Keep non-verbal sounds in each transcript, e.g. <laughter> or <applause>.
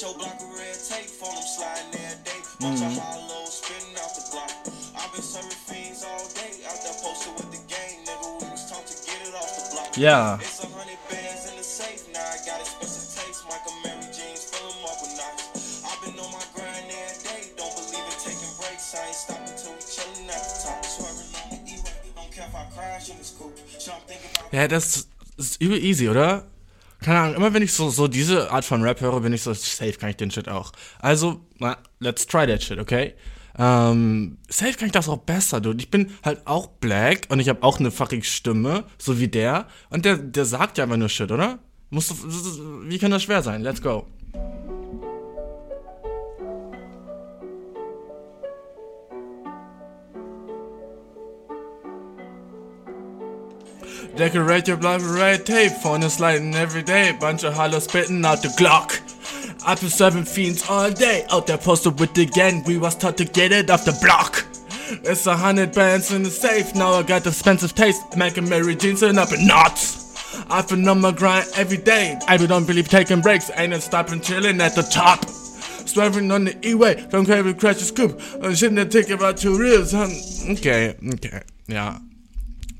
Hit your block of red tape, phone I'm sliding every day. Bunch mm. of hollow spinning off the block. I've been serving fiends all day. Out there posted with the gang, nigga. We was taught to get it off the block. Yeah. It's a hundred bands in the safe. Now I got expensive tapes. Michael Mary jeans, fill them up with knocks. I've been on my grind every day. Don't believe in taking breaks. I ain't stopping till we chilling at the top. Swearing on the E-Way. Don't care if I crash in the scoop. So I'm thinking about. Yeah, that's. Ist übel easy, oder? Keine Ahnung, immer wenn ich so, so diese Art von Rap höre, bin ich so, safe kann ich den Shit auch. Also, let's try that shit, okay? Ähm, safe kann ich das auch besser, dude. Ich bin halt auch black und ich habe auch eine fucking Stimme, so wie der. Und der, der sagt ja einfach nur Shit, oder? Musst du, wie kann das schwer sein? Let's go. Decorate your blood with red tape, phone is lighting every day, bunch of hollow spitting out the Glock. Up been serving fiends all day, out there posted with the gang, we was taught to get it off the block. It's a hundred bands in the safe, now I got expensive taste, making Mary jeans and up in knots. I've been on my grind every day, I don't believe taking breaks, ain't no stopping chilling at the top. Swerving on the E-Way, from Craven Crash the Scoop, and shouldn't take about two reels, huh? Okay, okay, ja.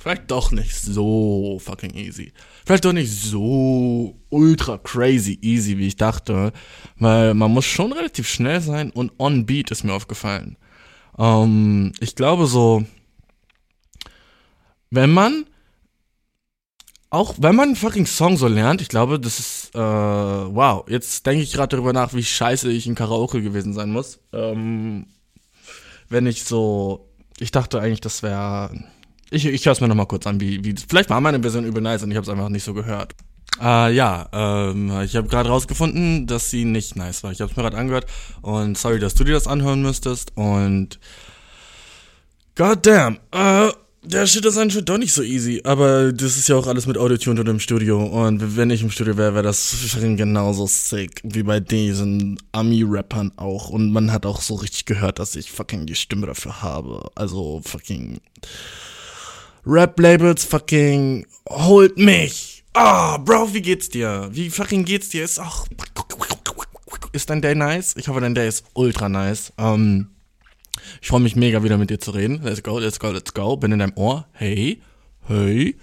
Vielleicht doch nicht so fucking easy. Vielleicht doch nicht so ultra crazy easy, wie ich dachte. Weil man muss schon relativ schnell sein und on beat ist mir aufgefallen. Ähm, ich glaube so, wenn man, auch wenn man einen fucking Song so lernt, ich glaube, das ist, äh, wow. Jetzt denke ich gerade darüber nach, wie scheiße ich in Karaoke gewesen sein muss. Ähm, wenn ich so, ich dachte eigentlich, das wäre ich, ich höre es mir nochmal kurz an, wie, wie. Vielleicht war meine Version übel nice und ich habe es einfach nicht so gehört. Äh, ja, ähm, ich habe gerade rausgefunden, dass sie nicht nice war. Ich habe es mir gerade angehört und sorry, dass du dir das anhören müsstest und Goddamn, äh, der Shit ist anscheinend doch nicht so easy, aber das ist ja auch alles mit Autotune und im Studio und wenn ich im Studio wäre, wäre das genauso sick wie bei diesen Ami-Rappern auch und man hat auch so richtig gehört, dass ich fucking die Stimme dafür habe. Also fucking Rap-Labels fucking holt mich. Ah, oh, Bro, wie geht's dir? Wie fucking geht's dir? Ist auch. Ist dein Day nice? Ich hoffe, dein Day ist ultra nice. Ähm, ich freue mich mega wieder mit dir zu reden. Let's go, let's go, let's go. Bin in deinem Ohr. Hey, hey,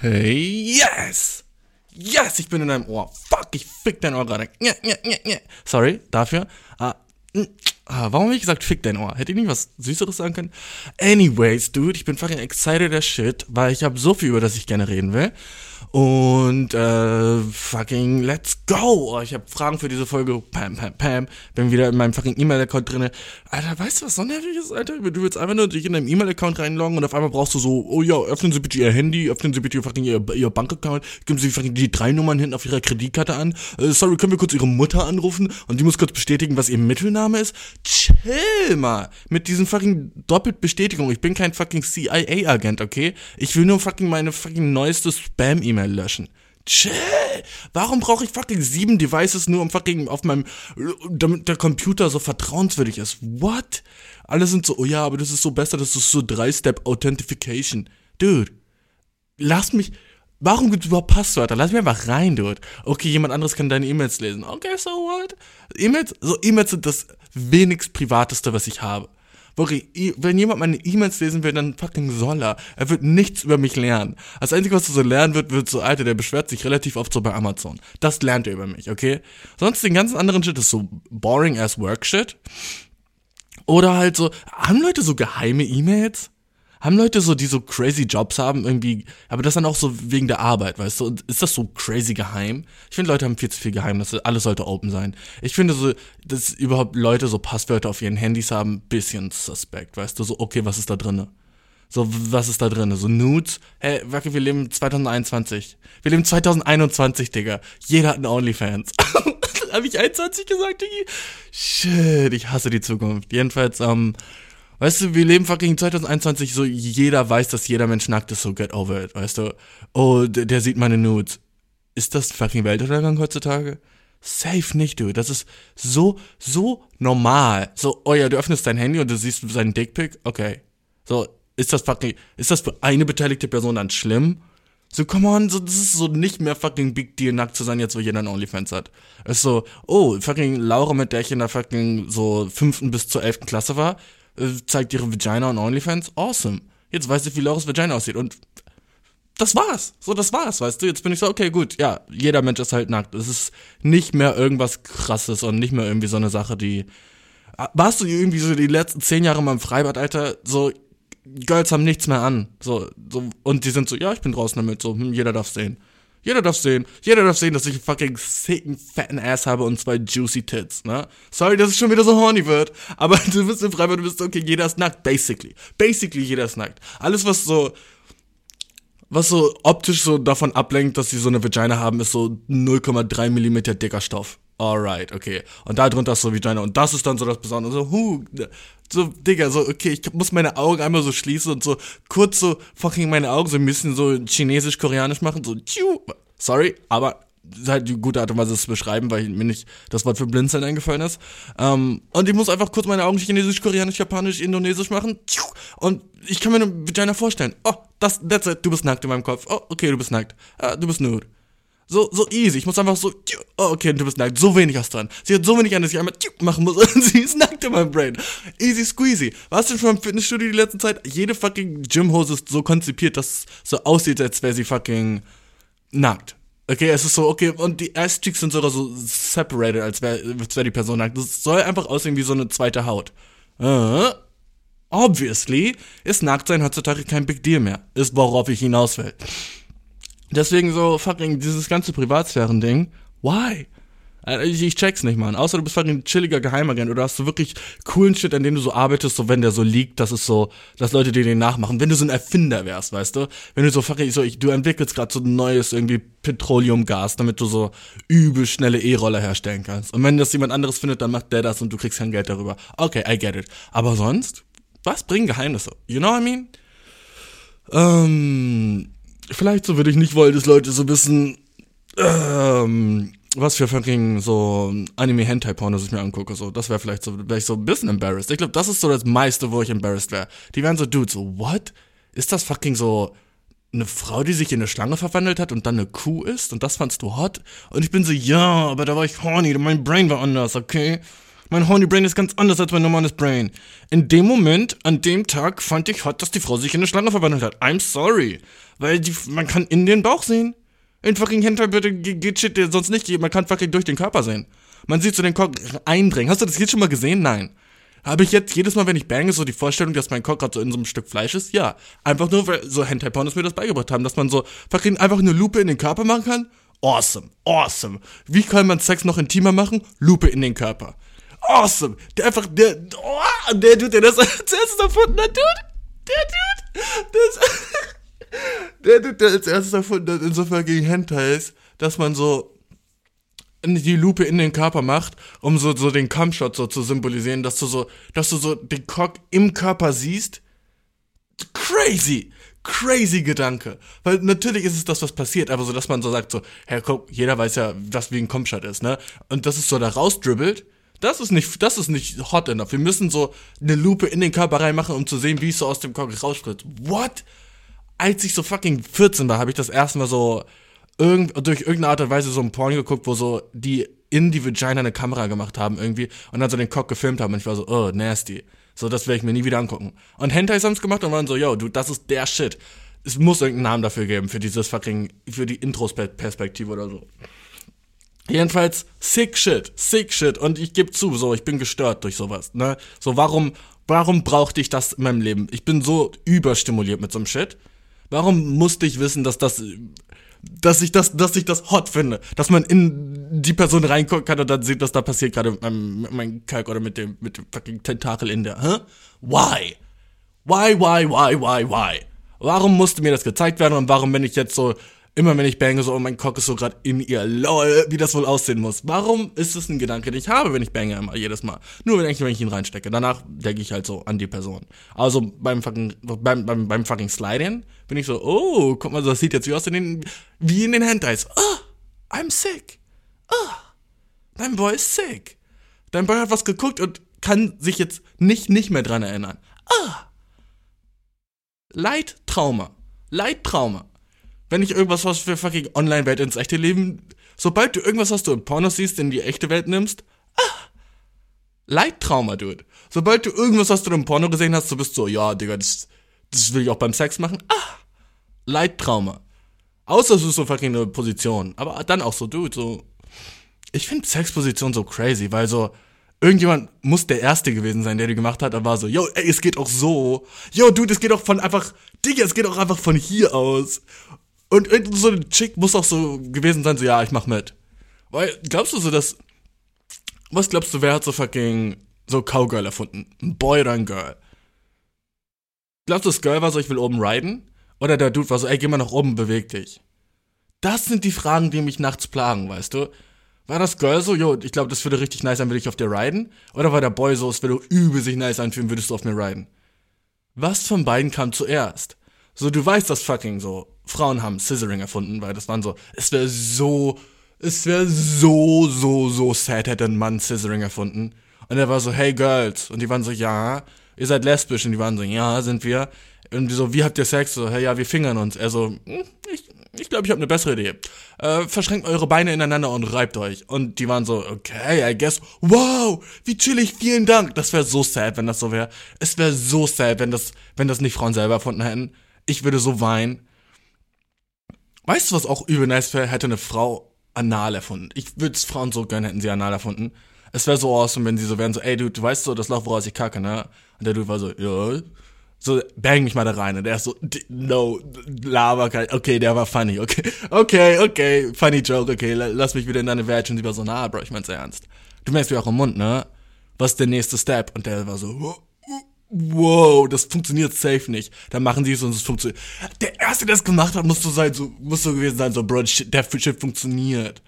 hey, yes! Yes, ich bin in deinem Ohr. Fuck, ich fick dein Ohr gerade. Sorry dafür. Ah, Ah, warum habe ich gesagt, fick dein Ohr? Hätte ich nicht was Süßeres sagen können? Anyways, dude, ich bin fucking excited as shit, weil ich habe so viel, über das ich gerne reden will. Und äh, fucking let's go. Oh, ich habe Fragen für diese Folge. Pam, pam, pam. Bin wieder in meinem fucking E-Mail-Account drinne. Alter, weißt du, was so nervig ist, Alter? Du willst einfach nur dich in deinem E-Mail-Account reinloggen und auf einmal brauchst du so, oh ja, öffnen Sie bitte Ihr Handy, öffnen Sie bitte fucking Ihr, Ihr Bankaccount, geben Sie fucking die drei Nummern hinten auf Ihrer Kreditkarte an. Äh, sorry, können wir kurz Ihre Mutter anrufen und die muss kurz bestätigen, was Ihr Mittelname ist? Chill mal mit diesen fucking doppelt Bestätigung. Ich bin kein fucking CIA-Agent, okay? Ich will nur fucking meine fucking neueste Spam-E-Mail E-Mail löschen. Chill! Warum brauche ich fucking sieben Devices nur um fucking auf meinem, damit der Computer so vertrauenswürdig ist? What? Alle sind so, oh ja, aber das ist so besser, das ist so Drei-Step Authentification. Dude, lass mich, warum gibt es überhaupt Passwörter? Lass mich einfach rein, dude. Okay, jemand anderes kann deine E-Mails lesen. Okay, so what? E-Mails, so E-Mails sind das wenigst privateste, was ich habe. Wirklich, wenn jemand meine E-Mails lesen will, dann fucking soll er. Er wird nichts über mich lernen. Das Einzige, was er so lernen wird, wird so, Alter, der beschwert sich relativ oft so bei Amazon. Das lernt er über mich, okay? Sonst den ganzen anderen Shit ist so boring ass Work Shit. Oder halt so, haben Leute so geheime E-Mails? Haben Leute so, die so crazy Jobs haben, irgendwie, aber das dann auch so wegen der Arbeit, weißt du? Und ist das so crazy geheim? Ich finde, Leute haben viel zu viel Geheimnisse, alles sollte open sein. Ich finde so, dass überhaupt Leute so Passwörter auf ihren Handys haben, bisschen suspekt, weißt du? So, okay, was ist da drinne? So, was ist da drinne? So Nudes? Hey, Wacke, wir leben 2021. Wir leben 2021, Digga. Jeder hat einen OnlyFans. <laughs> Hab ich 21 gesagt, Diggi? Shit, ich hasse die Zukunft. Jedenfalls, ähm, Weißt du, wir leben fucking 2021, so jeder weiß, dass jeder Mensch nackt ist, so get over it, weißt du? Oh, der, der sieht meine Nudes. Ist das fucking Weltuntergang heutzutage? Safe nicht, du. Das ist so, so normal. So, oh ja, du öffnest dein Handy und du siehst seinen Dickpick. Okay. So, ist das fucking, ist das für eine beteiligte Person dann schlimm? So, come on, so, das ist so nicht mehr fucking Big Deal, nackt zu sein, jetzt wo jeder einen Onlyfans hat. Es ist so, oh, fucking Laura, mit der ich in der fucking so fünften bis zur elften Klasse war, zeigt ihre Vagina on Onlyfans. Awesome. Jetzt weiß ich, wie Laura's Vagina aussieht. Und das war's. So, das war's, weißt du? Jetzt bin ich so, okay, gut, ja, jeder Mensch ist halt nackt. Es ist nicht mehr irgendwas krasses und nicht mehr irgendwie so eine Sache, die. Warst du irgendwie so die letzten zehn Jahre mal im Freibad, Alter? So, Girls haben nichts mehr an. So, so, und die sind so, ja, ich bin draußen damit, so, hm, jeder darf sehen. Jeder darf sehen. Jeder darf sehen, dass ich einen fucking sicken, fetten Ass habe und zwei juicy Tits, ne? Sorry, dass es schon wieder so horny wird. Aber <laughs> du bist im Freibad, du bist okay, jeder ist nackt, basically. Basically, jeder ist nackt. Alles, was so, was so optisch so davon ablenkt, dass sie so eine Vagina haben, ist so 0,3 Millimeter dicker Stoff. Alright, okay. Und da drunter ist so Vagina. Und das ist dann so das Besondere. So, huh, so, Digga, so, okay, ich muss meine Augen einmal so schließen und so kurz so fucking meine Augen so ein bisschen so chinesisch-koreanisch machen. So, tschu. Sorry, aber halt die gute Art und Weise, es zu beschreiben, weil mir nicht das Wort für Blinzeln eingefallen ist. Ähm, und ich muss einfach kurz meine Augen chinesisch, koreanisch, japanisch, indonesisch machen. Und ich kann mir eine Vagina vorstellen. Oh, das, that's it, du bist nackt in meinem Kopf. Oh, okay, du bist nackt. Uh, du bist nude. So, so easy. Ich muss einfach so, oh, okay, du bist nackt. So wenig hast dran. Sie hat so wenig an, dass ich einmal machen muss <laughs> und sie ist nackt in meinem Brain. Easy squeezy. Warst du schon im Fitnessstudio die letzte Zeit? Jede fucking Gymhose ist so konzipiert, dass es so aussieht, als wäre sie fucking nackt. Okay, es ist so, okay, und die Ass-Cheeks sind sogar so separated, als wäre wär die Person nackt. Das soll einfach aussehen wie so eine zweite Haut. Uh, obviously ist Nacktsein heutzutage kein Big Deal mehr. Ist, worauf ich hinaus will. Deswegen so fucking dieses ganze Privatsphären-Ding. Why? Also ich, ich check's nicht, Mann. Außer du bist fucking chilliger Geheimagent oder hast du wirklich coolen Shit, an dem du so arbeitest, so wenn der so liegt, dass es so, dass Leute dir den nachmachen. Wenn du so ein Erfinder wärst, weißt du? Wenn du so fucking, so, ich, du entwickelst gerade so ein neues irgendwie Petroleumgas, damit du so übel schnelle E-Roller herstellen kannst. Und wenn das jemand anderes findet, dann macht der das und du kriegst kein Geld darüber. Okay, I get it. Aber sonst, was bringen Geheimnisse? You know what I mean? Ähm, vielleicht so würde ich nicht wollen, dass Leute so wissen, ähm, was für fucking so Anime-Hentai-Porno ich mir angucke, so, das wäre vielleicht so, wäre ich so ein bisschen embarrassed. Ich glaube, das ist so das meiste, wo ich embarrassed wäre. Die wären so, Dude, so, what? Ist das fucking so eine Frau, die sich in eine Schlange verwandelt hat und dann eine Kuh ist? Und das fandst du hot? Und ich bin so, ja, aber da war ich horny, mein Brain war anders, okay? Mein horny Brain ist ganz anders als mein normales Brain. In dem Moment, an dem Tag, fand ich hot, dass die Frau sich in eine Schlange verwandelt hat. I'm sorry. Weil die, man kann in den Bauch sehen. In fucking Hentai bitte geht Shit, der sonst nicht geht. Man kann fucking durch den Körper sehen. Man sieht so den Cock eindringen. Hast du das jetzt schon mal gesehen? Nein. Habe ich jetzt jedes Mal, wenn ich bange, so die Vorstellung, dass mein Cock gerade so in so einem Stück Fleisch ist? Ja. Einfach nur, weil so Hentai-Pornos mir das beigebracht haben, dass man so fucking einfach eine Lupe in den Körper machen kann. Awesome. Awesome. Wie kann man Sex noch intimer machen? Lupe in den Körper. Awesome. Der einfach, der, oh, der <laughs> Dude, der das zuerst erfunden hat, Dude. Der Dude. Das, <laughs> der Dude, der als erstes erfunden hat, insofern gegen Hentais, dass man so die Lupe in den Körper macht, um so, so den Kampfshot so zu symbolisieren, dass du so, dass du so den Cock im Körper siehst. Crazy! Crazy Gedanke. Weil natürlich ist es das, was passiert, aber so, dass man so sagt, so, Herr guck, jeder weiß ja, was wie ein Kampfshot ist, ne? Und das ist so da rausdribbelt, das ist nicht, das ist nicht hot enough. Wir müssen so eine Lupe in den Körper reinmachen, um zu sehen, wie es so aus dem Cock rausspritzt. What? Als ich so fucking 14 war, habe ich das erste Mal so irgend, durch irgendeine Art und Weise so ein Porn geguckt, wo so die in die Vagina eine Kamera gemacht haben irgendwie und dann so den Cock gefilmt haben und ich war so, oh, nasty. So, das werde ich mir nie wieder angucken. Und Hentais haben es gemacht und waren so, yo, du, das ist der Shit. Es muss irgendeinen Namen dafür geben, für dieses fucking, für die Intros-Perspektive oder so. Jedenfalls, sick shit, sick shit. Und ich gebe zu, so, ich bin gestört durch sowas, ne? So, warum, warum brauchte ich das in meinem Leben? Ich bin so überstimuliert mit so einem Shit. Warum musste ich wissen, dass das, dass ich das, dass ich das hot finde, dass man in die Person reingucken kann und dann sieht, was da passiert gerade mit meinem, mit meinem Kalk oder mit dem, mit dem fucking Tentakel in der, hä? Why? Why, why, why, why, why? Warum musste mir das gezeigt werden und warum bin ich jetzt so immer wenn ich bange, so, oh, mein Cock ist so gerade in ihr, lol, wie das wohl aussehen muss. Warum ist es ein Gedanke, den ich habe, wenn ich bange immer, jedes Mal? Nur wenn ich, wenn ich ihn reinstecke. Danach denke ich halt so an die Person. Also beim fucking, beim, beim, beim fucking Sliding bin ich so, oh, guck mal, das sieht jetzt wie aus in den, wie in den Hentais. Oh, I'm sick. Oh, dein Boy ist sick. Dein Boy hat was geguckt und kann sich jetzt nicht, nicht mehr dran erinnern. Ah. Leidtrauma. Leidtrauma. Wenn ich irgendwas was für fucking Online-Welt ins echte Leben, sobald du irgendwas, was du in Pornos siehst, in die echte Welt nimmst, ah, Leittrauma, dude. Sobald du irgendwas, was du im Porno gesehen hast, du bist so, ja, Digga, das, das will ich auch beim Sex machen, ah, Leittrauma. Außer es ist so fucking eine Position. Aber dann auch so, dude, so, ich finde Sexposition so crazy, weil so, irgendjemand muss der Erste gewesen sein, der die gemacht hat, aber war so, yo, ey, es geht auch so. Yo, dude, es geht auch von einfach, Digga, es geht auch einfach von hier aus. Und so eine Chick muss auch so gewesen sein, so, ja, ich mach mit. Weil, glaubst du so, dass, was glaubst du, wer hat so fucking so Cowgirl erfunden? Ein Boy oder ein Girl? Glaubst du, das Girl war so, ich will oben riden? Oder der Dude war so, ey, geh mal nach oben, beweg dich. Das sind die Fragen, die mich nachts plagen, weißt du? War das Girl so, jo, ich glaube, das würde richtig nice sein, würde ich auf dir riden? Oder war der Boy so, es würde übel sich nice anfühlen, würdest du auf mir riden? Was von beiden kam zuerst? So, du weißt das fucking so. Frauen haben Scissoring erfunden, weil das waren so, es wäre so, es wäre so, so, so sad, hätte ein Mann Scissoring erfunden. Und er war so, hey Girls. Und die waren so, ja, ihr seid lesbisch. Und die waren so, ja, sind wir. Und die so, wie habt ihr Sex? So, hey, ja, wir fingern uns. Er so, hm, ich, ich glaube, ich habe eine bessere Idee. Äh, verschränkt eure Beine ineinander und reibt euch. Und die waren so, okay, I guess, wow, wie chillig, vielen Dank. Das wäre so sad, wenn das so wäre. Es wäre so sad, wenn das, wenn das nicht Frauen selber erfunden hätten. Ich würde so weinen. Weißt du, was auch übel nice wäre? Hätte eine Frau anal erfunden. Ich würde es Frauen so gönnen, hätten sie anal erfunden. Es wäre so awesome, wenn sie so wären, so, ey, du, du weißt so, das Loch, woraus ich kacke, ne? Und der Dude war so, ja, so, bang mich mal da rein. Und er ist so, no, lava, okay, der war funny, okay, okay, okay, funny joke, okay, lass mich wieder in deine Welt. Und sie war so, na, Bro, ich mein's ernst. Du merkst mir auch im Mund, ne? Was ist der nächste Step? Und der war so, wow, das funktioniert safe nicht. Dann machen sie es und es funktioniert. Der Erste, der es gemacht hat, muss so sein, so, muss so gewesen sein, so, Bro, der Shit funktioniert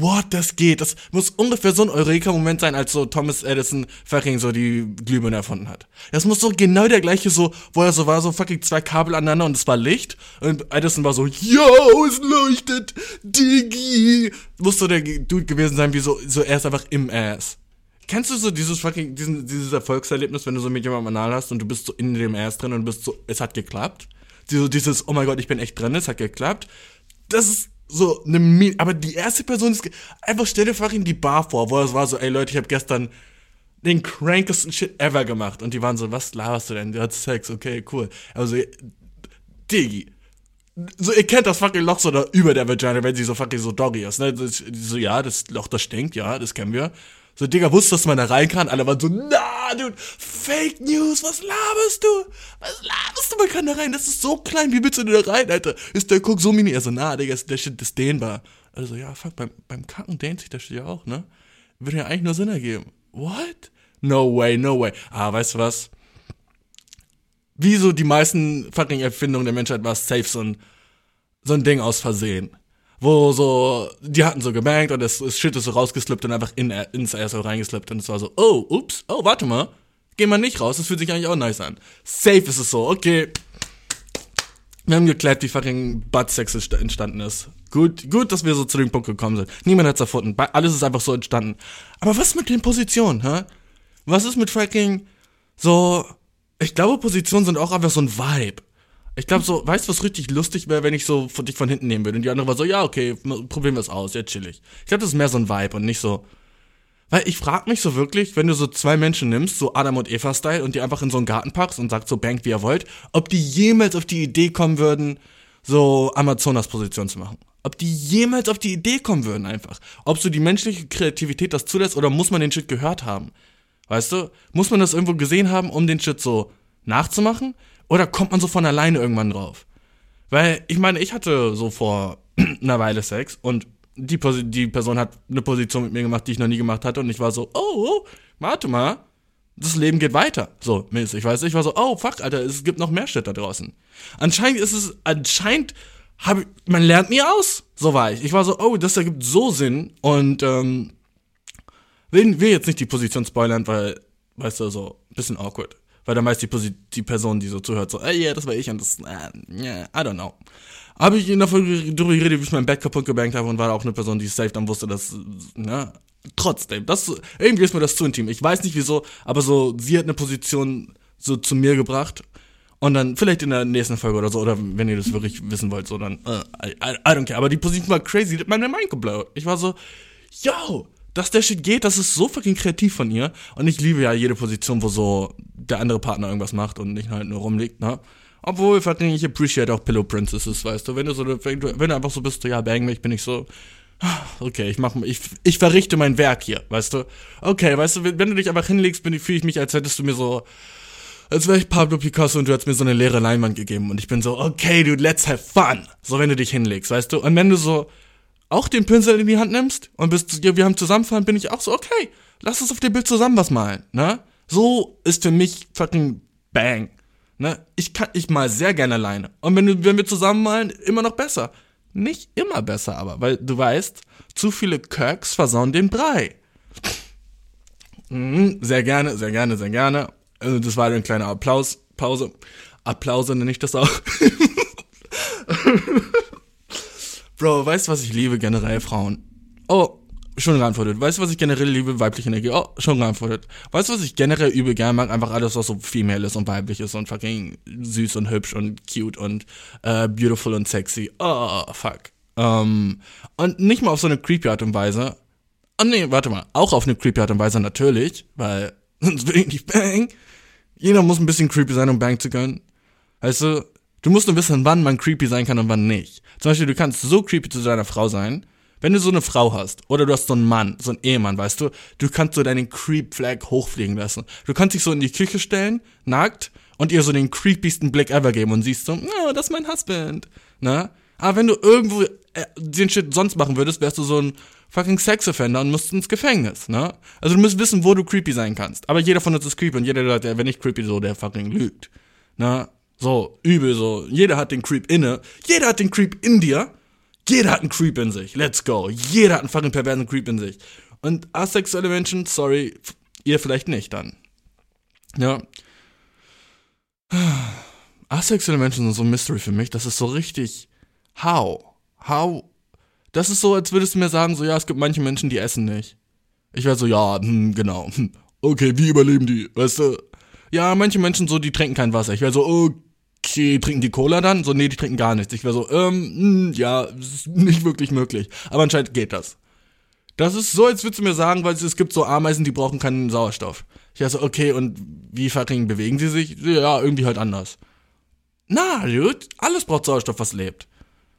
what, das geht. Das muss ungefähr so ein Eureka-Moment sein, als so Thomas Edison fucking so die Glühbirne erfunden hat. Das muss so genau der gleiche so, wo er so war, so fucking zwei Kabel aneinander und es war Licht. Und Edison war so, yo, es leuchtet, Diggi. Muss so der Dude gewesen sein, wie so, so er ist einfach im Ass. Kennst du so dieses fucking, diesen, dieses Erfolgserlebnis, wenn du so mit jemandem anal hast und du bist so in dem Ass drin und bist so, es hat geklappt? So dieses, oh mein Gott, ich bin echt drin, es hat geklappt. Das ist so eine Mi aber die erste Person ist einfach stell dir in die Bar vor, wo es war so, ey Leute, ich habe gestern den crankesten Shit ever gemacht und die waren so, was laberst du denn? Du hast Sex, okay, cool. Also Digi. So, ihr kennt das fucking Loch so da über der Vagina, wenn sie so fucking so doggy ist, ne? So, ja, das Loch, das stinkt, ja, das kennen wir. So, Digga, wusstest du, dass man da rein kann? Alle waren so, na, dude, Fake News, was laberst du? Was laberst du? Man kann da rein, das ist so klein, wie willst du da rein, Alter? Ist der Guck so mini? Er so, na, Digga, der Shit ist dehnbar. Also, ja, fuck, beim, beim Kacken dehnt sich der Shit ja auch, ne? Würde ja eigentlich nur Sinn ergeben. What? No way, no way. Ah, weißt du was? Wie so die meisten fucking Erfindungen der Menschheit war safe so ein, so ein Ding aus Versehen wo so, die hatten so gebankt und das, das Shit ist so rausgeslippt und einfach in, ins Asshole reingeslippt und es war so, oh, ups, oh, warte mal, geh mal nicht raus, das fühlt sich eigentlich auch nice an. Safe ist es so, okay. Wir haben geklärt, wie fucking Buttsex entstanden ist. Gut, gut, dass wir so zu dem Punkt gekommen sind. Niemand hat's erfunden. Alles ist einfach so entstanden. Aber was mit den Positionen, hä? Was ist mit fucking so, ich glaube, Positionen sind auch einfach so ein Vibe. Ich glaube so, weißt du, was richtig lustig wäre, wenn ich so von dich von hinten nehmen würde und die andere war so, ja, okay, probieren wir es aus, ja, chillig. Ich glaube, das ist mehr so ein Vibe und nicht so. Weil ich frag mich so wirklich, wenn du so zwei Menschen nimmst, so Adam und Eva-Style, und die einfach in so einen Garten packst und sagst so, bank wie ihr wollt, ob die jemals auf die Idee kommen würden, so Amazonas-Position zu machen. Ob die jemals auf die Idee kommen würden einfach. Ob so die menschliche Kreativität das zulässt oder muss man den Shit gehört haben. Weißt du? Muss man das irgendwo gesehen haben, um den Shit so nachzumachen? Oder kommt man so von alleine irgendwann drauf? Weil, ich meine, ich hatte so vor <clears throat> einer Weile Sex und die, die Person hat eine Position mit mir gemacht, die ich noch nie gemacht hatte und ich war so, oh, oh warte mal, das Leben geht weiter. So, mäßig, weißt du? Ich war so, oh, fuck, Alter, es gibt noch mehr Shit da draußen. Anscheinend ist es, anscheinend habe man lernt nie aus. So war ich. Ich war so, oh, das ergibt so Sinn und, ähm, will, will jetzt nicht die Position spoilern, weil, weißt du, so, bisschen awkward. Weil dann meist die, die Person, die so zuhört, so, ey, yeah, das war ich und das, äh, yeah, I don't know. Habe ich in der Folge darüber geredet, wie ich mein Bett kaputt gebankt habe und war auch eine Person, die safe dann wusste, dass, ne, trotzdem, das, irgendwie ist mir das zu intim. Ich weiß nicht wieso, aber so, sie hat eine Position so zu mir gebracht Und dann vielleicht in der nächsten Folge oder so, oder wenn ihr das wirklich wissen wollt, so dann, äh, I, I, don't care. Aber die Position war crazy, hat meine Mind geblowt. Ich war so, yo, dass der Shit geht, das ist so fucking kreativ von ihr. Und ich liebe ja jede Position, wo so der andere Partner irgendwas macht und nicht halt nur rumliegt, ne? Obwohl, ich appreciate auch Pillow Princesses, weißt du? Wenn du so, wenn du, wenn du einfach so bist, so, ja, bang mich, bin ich so, okay, ich mach, ich, ich verrichte mein Werk hier, weißt du? Okay, weißt du, wenn du dich einfach hinlegst, bin, fühle ich mich, als hättest du mir so, als wäre ich Pablo Picasso und du hättest mir so eine leere Leinwand gegeben und ich bin so, okay, dude, let's have fun. So, wenn du dich hinlegst, weißt du? Und wenn du so auch den Pinsel in die Hand nimmst und bist, ja, wir haben zusammenfahren, bin ich auch so, okay, lass uns auf dem Bild zusammen was malen, ne? So ist für mich fucking bang. Ne? Ich kann, ich mal sehr gerne alleine. Und wenn, wenn wir zusammen malen, immer noch besser. Nicht immer besser, aber, weil du weißt, zu viele Kirks versauen den Brei. Mhm, sehr gerne, sehr gerne, sehr gerne. Also das war ein kleiner Applaus, Pause. Applause nenne ich das auch. <laughs> Bro, weißt du, was ich liebe generell Frauen? Oh, schon geantwortet. Weißt du, was ich generell liebe? Weibliche Energie. Oh, schon geantwortet. Weißt du, was ich generell übel gerne mag? Einfach alles, was so female ist und weiblich ist und fucking süß und hübsch und cute und äh, beautiful und sexy. Oh, fuck. Ähm, und nicht mal auf so eine creepy Art und Weise. Oh nee, warte mal. Auch auf eine creepy Art und Weise natürlich, weil <laughs> sonst will ich nicht bang. Jeder muss ein bisschen creepy sein, um bang zu können. Weißt du, du musst nur wissen, wann man creepy sein kann und wann nicht. Zum Beispiel, du kannst so creepy zu deiner Frau sein, wenn du so eine Frau hast oder du hast so einen Mann, so einen Ehemann, weißt du, du kannst so deinen Creep-Flag hochfliegen lassen. Du kannst dich so in die Küche stellen, nackt, und ihr so den creepiesten Blick ever geben und siehst so, oh, das ist mein Husband, ne? Aber wenn du irgendwo äh, den Shit sonst machen würdest, wärst du so ein fucking Sex-Offender und musst ins Gefängnis, ne? Also du musst wissen, wo du creepy sein kannst. Aber jeder von uns ist creepy und jeder, der, wenn nicht creepy, so, der fucking lügt, ne? So, übel so. Jeder hat den Creep inne. Jeder hat den Creep in dir. Jeder hat einen Creep in sich. Let's go. Jeder hat einen fucking perversen Creep in sich. Und asexuelle Menschen, sorry, ihr vielleicht nicht dann. Ja. Asexuelle Menschen sind so ein Mystery für mich. Das ist so richtig. How? How? Das ist so, als würdest du mir sagen, so, ja, es gibt manche Menschen, die essen nicht. Ich wäre so, ja, hm, genau. Hm, okay, wie überleben die? Weißt du? Ja, manche Menschen so, die trinken kein Wasser. Ich wäre so, okay, trinken die Cola dann? So, nee, die trinken gar nichts. Ich wäre so, ähm, hm, ja, ist nicht wirklich möglich. Aber anscheinend geht das. Das ist so, als würdest du mir sagen, weil es gibt so Ameisen, die brauchen keinen Sauerstoff. Ich wäre so, okay, und wie fucking bewegen sie sich? Ja, irgendwie halt anders. Na, dude, alles braucht Sauerstoff, was lebt.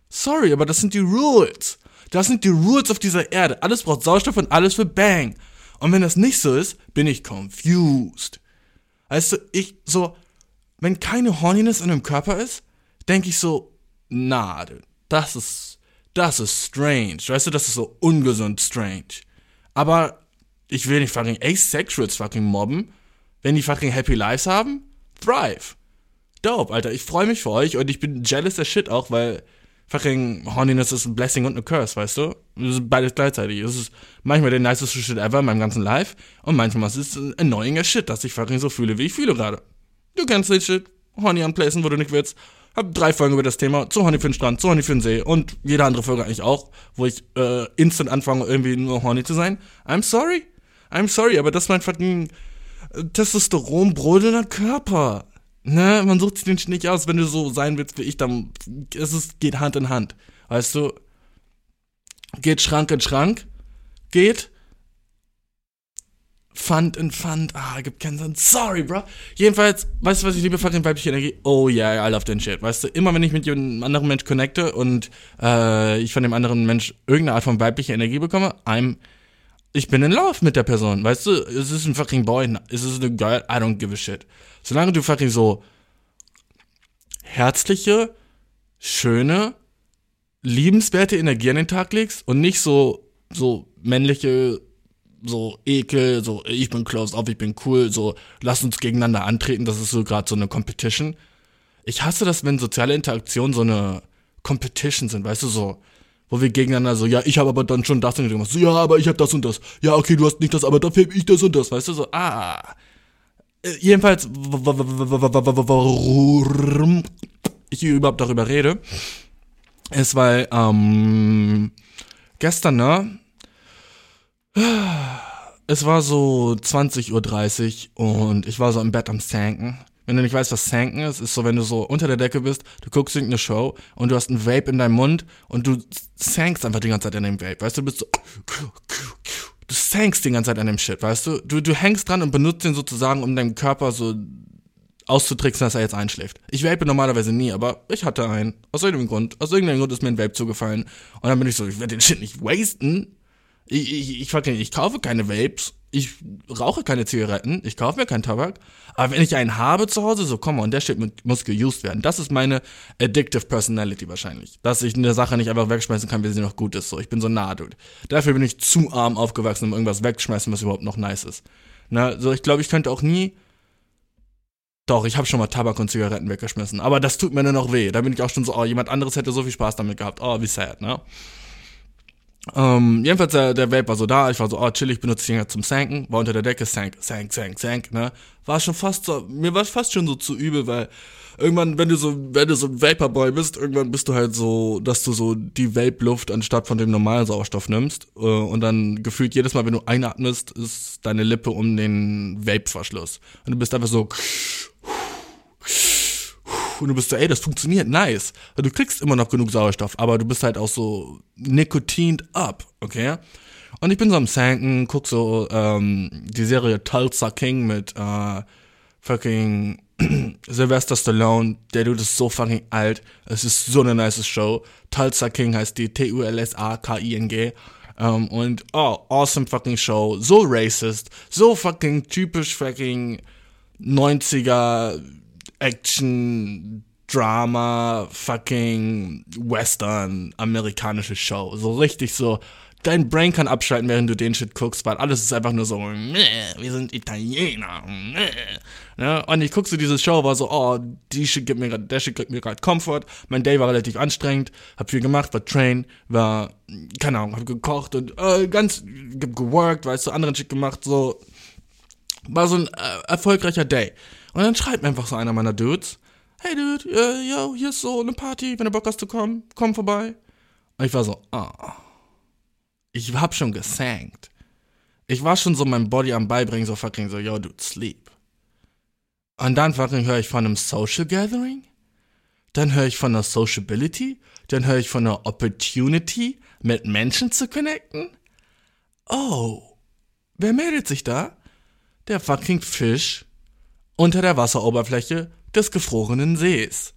Sorry, aber das sind die Rules. Das sind die Rules auf dieser Erde. Alles braucht Sauerstoff und alles für Bang. Und wenn das nicht so ist, bin ich confused. Weißt du, ich so, wenn keine Horniness in einem Körper ist, denke ich so, na, das ist, das ist strange. Weißt du, das ist so ungesund strange. Aber ich will nicht fucking Asexuals fucking mobben. Wenn die fucking Happy Lives haben, thrive. Dope, Alter. Ich freue mich für euch und ich bin jealous as shit auch, weil fucking Horniness ist ein Blessing und eine Curse, weißt du? Das ist beides gleichzeitig. Es ist manchmal der niceste Shit ever in meinem ganzen Life und manchmal ist es annoying as shit, dass ich fucking so fühle, wie ich fühle gerade. Du kennst den Shit. Horny anplacen, wo du nicht willst. Hab drei Folgen über das Thema. Zu horny für den Strand, zu horny für den See und jede andere Folge eigentlich auch, wo ich äh, instant anfange, irgendwie nur horny zu sein. I'm sorry. I'm sorry, aber das ist mein fucking äh, Testosteron brodelnder Körper. Ne, man sucht sich den nicht aus, wenn du so sein willst wie ich, dann es ist, geht Hand in Hand. Weißt du? Geht Schrank in Schrank, geht Pfand in Pfand. Ah, gibt keinen Sinn. Sorry, bro. Jedenfalls, weißt du, was ich liebe? Fucking weibliche Energie. Oh yeah, I love den Shit. Weißt du, immer wenn ich mit einem anderen Mensch connecte und äh, ich von dem anderen Mensch irgendeine Art von weiblicher Energie bekomme, I'm ich bin in love mit der Person, weißt du? Es ist ein fucking Boy, es ist eine Girl, I don't give a shit. Solange du fucking so herzliche, schöne, liebenswerte Energie an den Tag legst und nicht so, so männliche, so Ekel, so ich bin closed off, ich bin cool, so lass uns gegeneinander antreten, das ist so gerade so eine Competition. Ich hasse das, wenn soziale Interaktionen so eine Competition sind, weißt du, so, wo wir gegeneinander so, ja, ich habe aber dann schon das und das gemacht, so, ja, aber ich habe das und das, ja, okay, du hast nicht das, aber dafür habe ich das und das, weißt du, so, ah, jedenfalls, warum ich überhaupt darüber rede, ist, weil, ähm, gestern, ne, es war so 20.30 Uhr und ich war so im Bett am Stanken. Wenn du nicht weißt, was Sanken ist, ist so, wenn du so unter der Decke bist, du guckst irgendeine Show und du hast ein Vape in deinem Mund und du sankst einfach die ganze Zeit an dem Vape, weißt du, du bist so, du sankst die ganze Zeit an dem Shit, weißt du, du, du hängst dran und benutzt den sozusagen, um deinem Körper so auszutricksen, dass er jetzt einschläft. Ich vape normalerweise nie, aber ich hatte einen. Aus irgendeinem Grund. Aus irgendeinem Grund ist mir ein Vape zugefallen. Und dann bin ich so, ich werde den Shit nicht wasten. Ich, ich, ich, ich, ich kaufe keine Vapes. Ich rauche keine Zigaretten. Ich kaufe mir keinen Tabak. Aber wenn ich einen habe zu Hause, so komm und der Shit muss geused werden. Das ist meine addictive Personality wahrscheinlich. Dass ich eine Sache nicht einfach wegschmeißen kann, wenn sie noch gut ist. So, ich bin so nah, dude. Dafür bin ich zu arm aufgewachsen, um irgendwas wegzuschmeißen, was überhaupt noch nice ist. Na, so, ich glaube, ich könnte auch nie doch, ich habe schon mal Tabak und Zigaretten weggeschmissen. Aber das tut mir nur noch weh. Da bin ich auch schon so, oh, jemand anderes hätte so viel Spaß damit gehabt. Oh, wie sad, ne? Ähm, jedenfalls, der, der Vape war so da. Ich war so, oh, chill, ich benutze ihn zum Sanken. War unter der Decke, sank, sank, sank, sank, ne? War schon fast so, mir war fast schon so zu übel, weil irgendwann, wenn du so, wenn du so ein Vaporboy bist, irgendwann bist du halt so, dass du so die Vape-Luft anstatt von dem normalen Sauerstoff nimmst. Äh, und dann gefühlt jedes Mal, wenn du einatmest, ist deine Lippe um den Vape-Verschluss. Und du bist einfach so, und du bist so, ey, das funktioniert nice. Du kriegst immer noch genug Sauerstoff, aber du bist halt auch so nikotined up, okay? Und ich bin so am Sanken, guck so ähm, die Serie Tulsa King mit äh, fucking <clears throat> Sylvester Stallone. Der Dude ist so fucking alt. Es ist so eine nice Show. Tulsa King heißt die T-U-L-S-A-K-I-N-G. Ähm, und oh, awesome fucking Show. So racist. So fucking typisch fucking 90er Action, Drama, fucking Western, amerikanische Show. So richtig so, dein Brain kann abschalten, während du den Shit guckst, weil alles ist einfach nur so, wir sind Italiener. Ne? Und ich guck so diese Show, war so, oh, die Shit gibt mir grad, der Shit gibt mir gerade Comfort. Mein Day war relativ anstrengend, hab viel gemacht, war train, war, keine Ahnung, hab gekocht und äh, ganz geworkt, weißt du, anderen Shit gemacht, so. War so ein äh, erfolgreicher Day. Und dann schreibt mir einfach so einer meiner Dudes, hey Dude, äh, yo, hier ist so eine Party, wenn du Bock hast zu kommen, komm vorbei. Und ich war so, ah. Ich hab schon gesankt. Ich war schon so mein Body am beibringen, so fucking so, yo, dude, sleep. Und dann fucking höre ich von einem Social Gathering. Dann höre ich von einer Sociability. Dann höre ich von einer Opportunity, mit Menschen zu connecten. Oh, wer meldet sich da? Der fucking Fisch unter der Wasseroberfläche des gefrorenen Sees.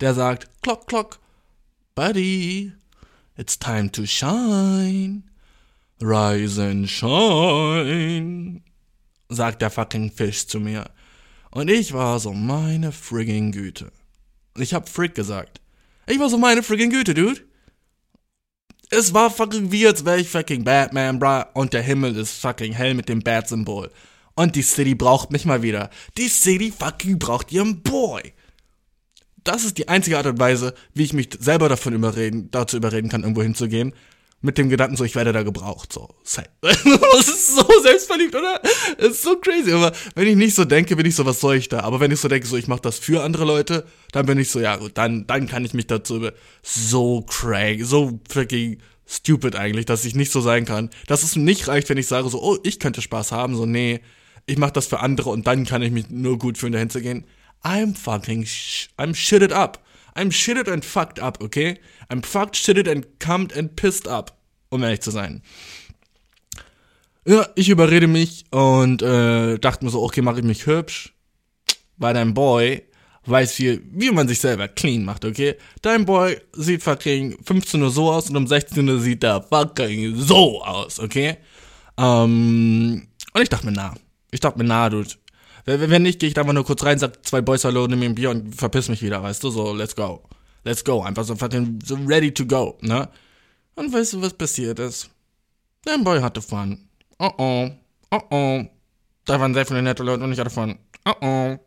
Der sagt, Klock, Klock, Buddy, it's time to shine. Rise and shine, sagt der fucking Fisch zu mir. Und ich war so, meine frigging Güte. Ich hab Frick gesagt. Ich war so, meine frigging Güte, Dude. Es war fucking wie, als wäre ich fucking Batman, bruh, und der Himmel ist fucking hell mit dem Bat-Symbol. Und die City braucht mich mal wieder. Die City fucking braucht ihren Boy. Das ist die einzige Art und Weise, wie ich mich selber davon überreden, dazu überreden kann, irgendwo hinzugehen. Mit dem Gedanken so, ich werde da gebraucht. So, <laughs> das ist so selbstverliebt, oder? Das ist so crazy. Aber wenn ich nicht so denke, bin ich so, was soll ich da? Aber wenn ich so denke, so, ich mache das für andere Leute, dann bin ich so, ja gut, dann, dann kann ich mich dazu über so crazy, so freaking stupid eigentlich, dass ich nicht so sein kann. Dass es nicht reicht, wenn ich sage so, oh, ich könnte Spaß haben. So, nee, ich mache das für andere und dann kann ich mich nur gut fühlen, dahin zu gehen. I'm fucking, sh I'm shitted up. I'm shitted and fucked up, okay? I'm fucked, shitted and cummed and pissed up, um ehrlich zu sein. Ja, ich überrede mich und äh, dachte mir so, okay, mache ich mich hübsch, weil dein Boy weiß, wie, wie man sich selber clean macht, okay? Dein Boy sieht fucking 15 Uhr so aus und um 16 Uhr sieht er fucking so aus, okay? Ähm, und ich dachte mir, na, ich dachte mir, na, du. Wenn nicht, gehe ich da einfach nur kurz rein, sag zwei Boys Hallo, nimm mir ein Bier und verpiss mich wieder, weißt du? So, let's go. Let's go. Einfach so so ready to go, ne? Und weißt du, was passiert ist? Der Boy hatte Fun. Oh oh. Oh oh. Da waren sehr viele nette Leute und ich hatte Fun. Oh oh.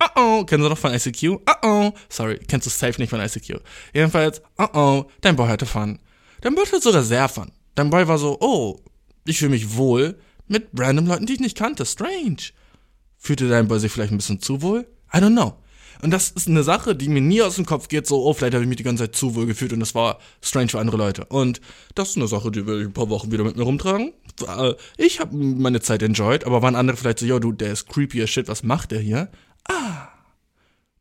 Oh oh. Kennst du noch von ICQ? Oh oh. Sorry, kennst du safe nicht von ICQ. Jedenfalls, oh oh. Dein Boy hatte Fun. Dein Boy hatte sogar sehr Fun. Dein Boy war so, oh, ich fühle mich wohl mit random Leuten, die ich nicht kannte. Strange. Fühlte dein Boy sich vielleicht ein bisschen zu wohl? I don't know. Und das ist eine Sache, die mir nie aus dem Kopf geht, so, oh, vielleicht habe ich mich die ganze Zeit zu wohl gefühlt und das war strange für andere Leute. Und das ist eine Sache, die will ich ein paar Wochen wieder mit mir rumtragen. Äh, ich habe meine Zeit enjoyed, aber waren andere vielleicht so, yo, du, der ist creepy as shit, was macht der hier? Ah,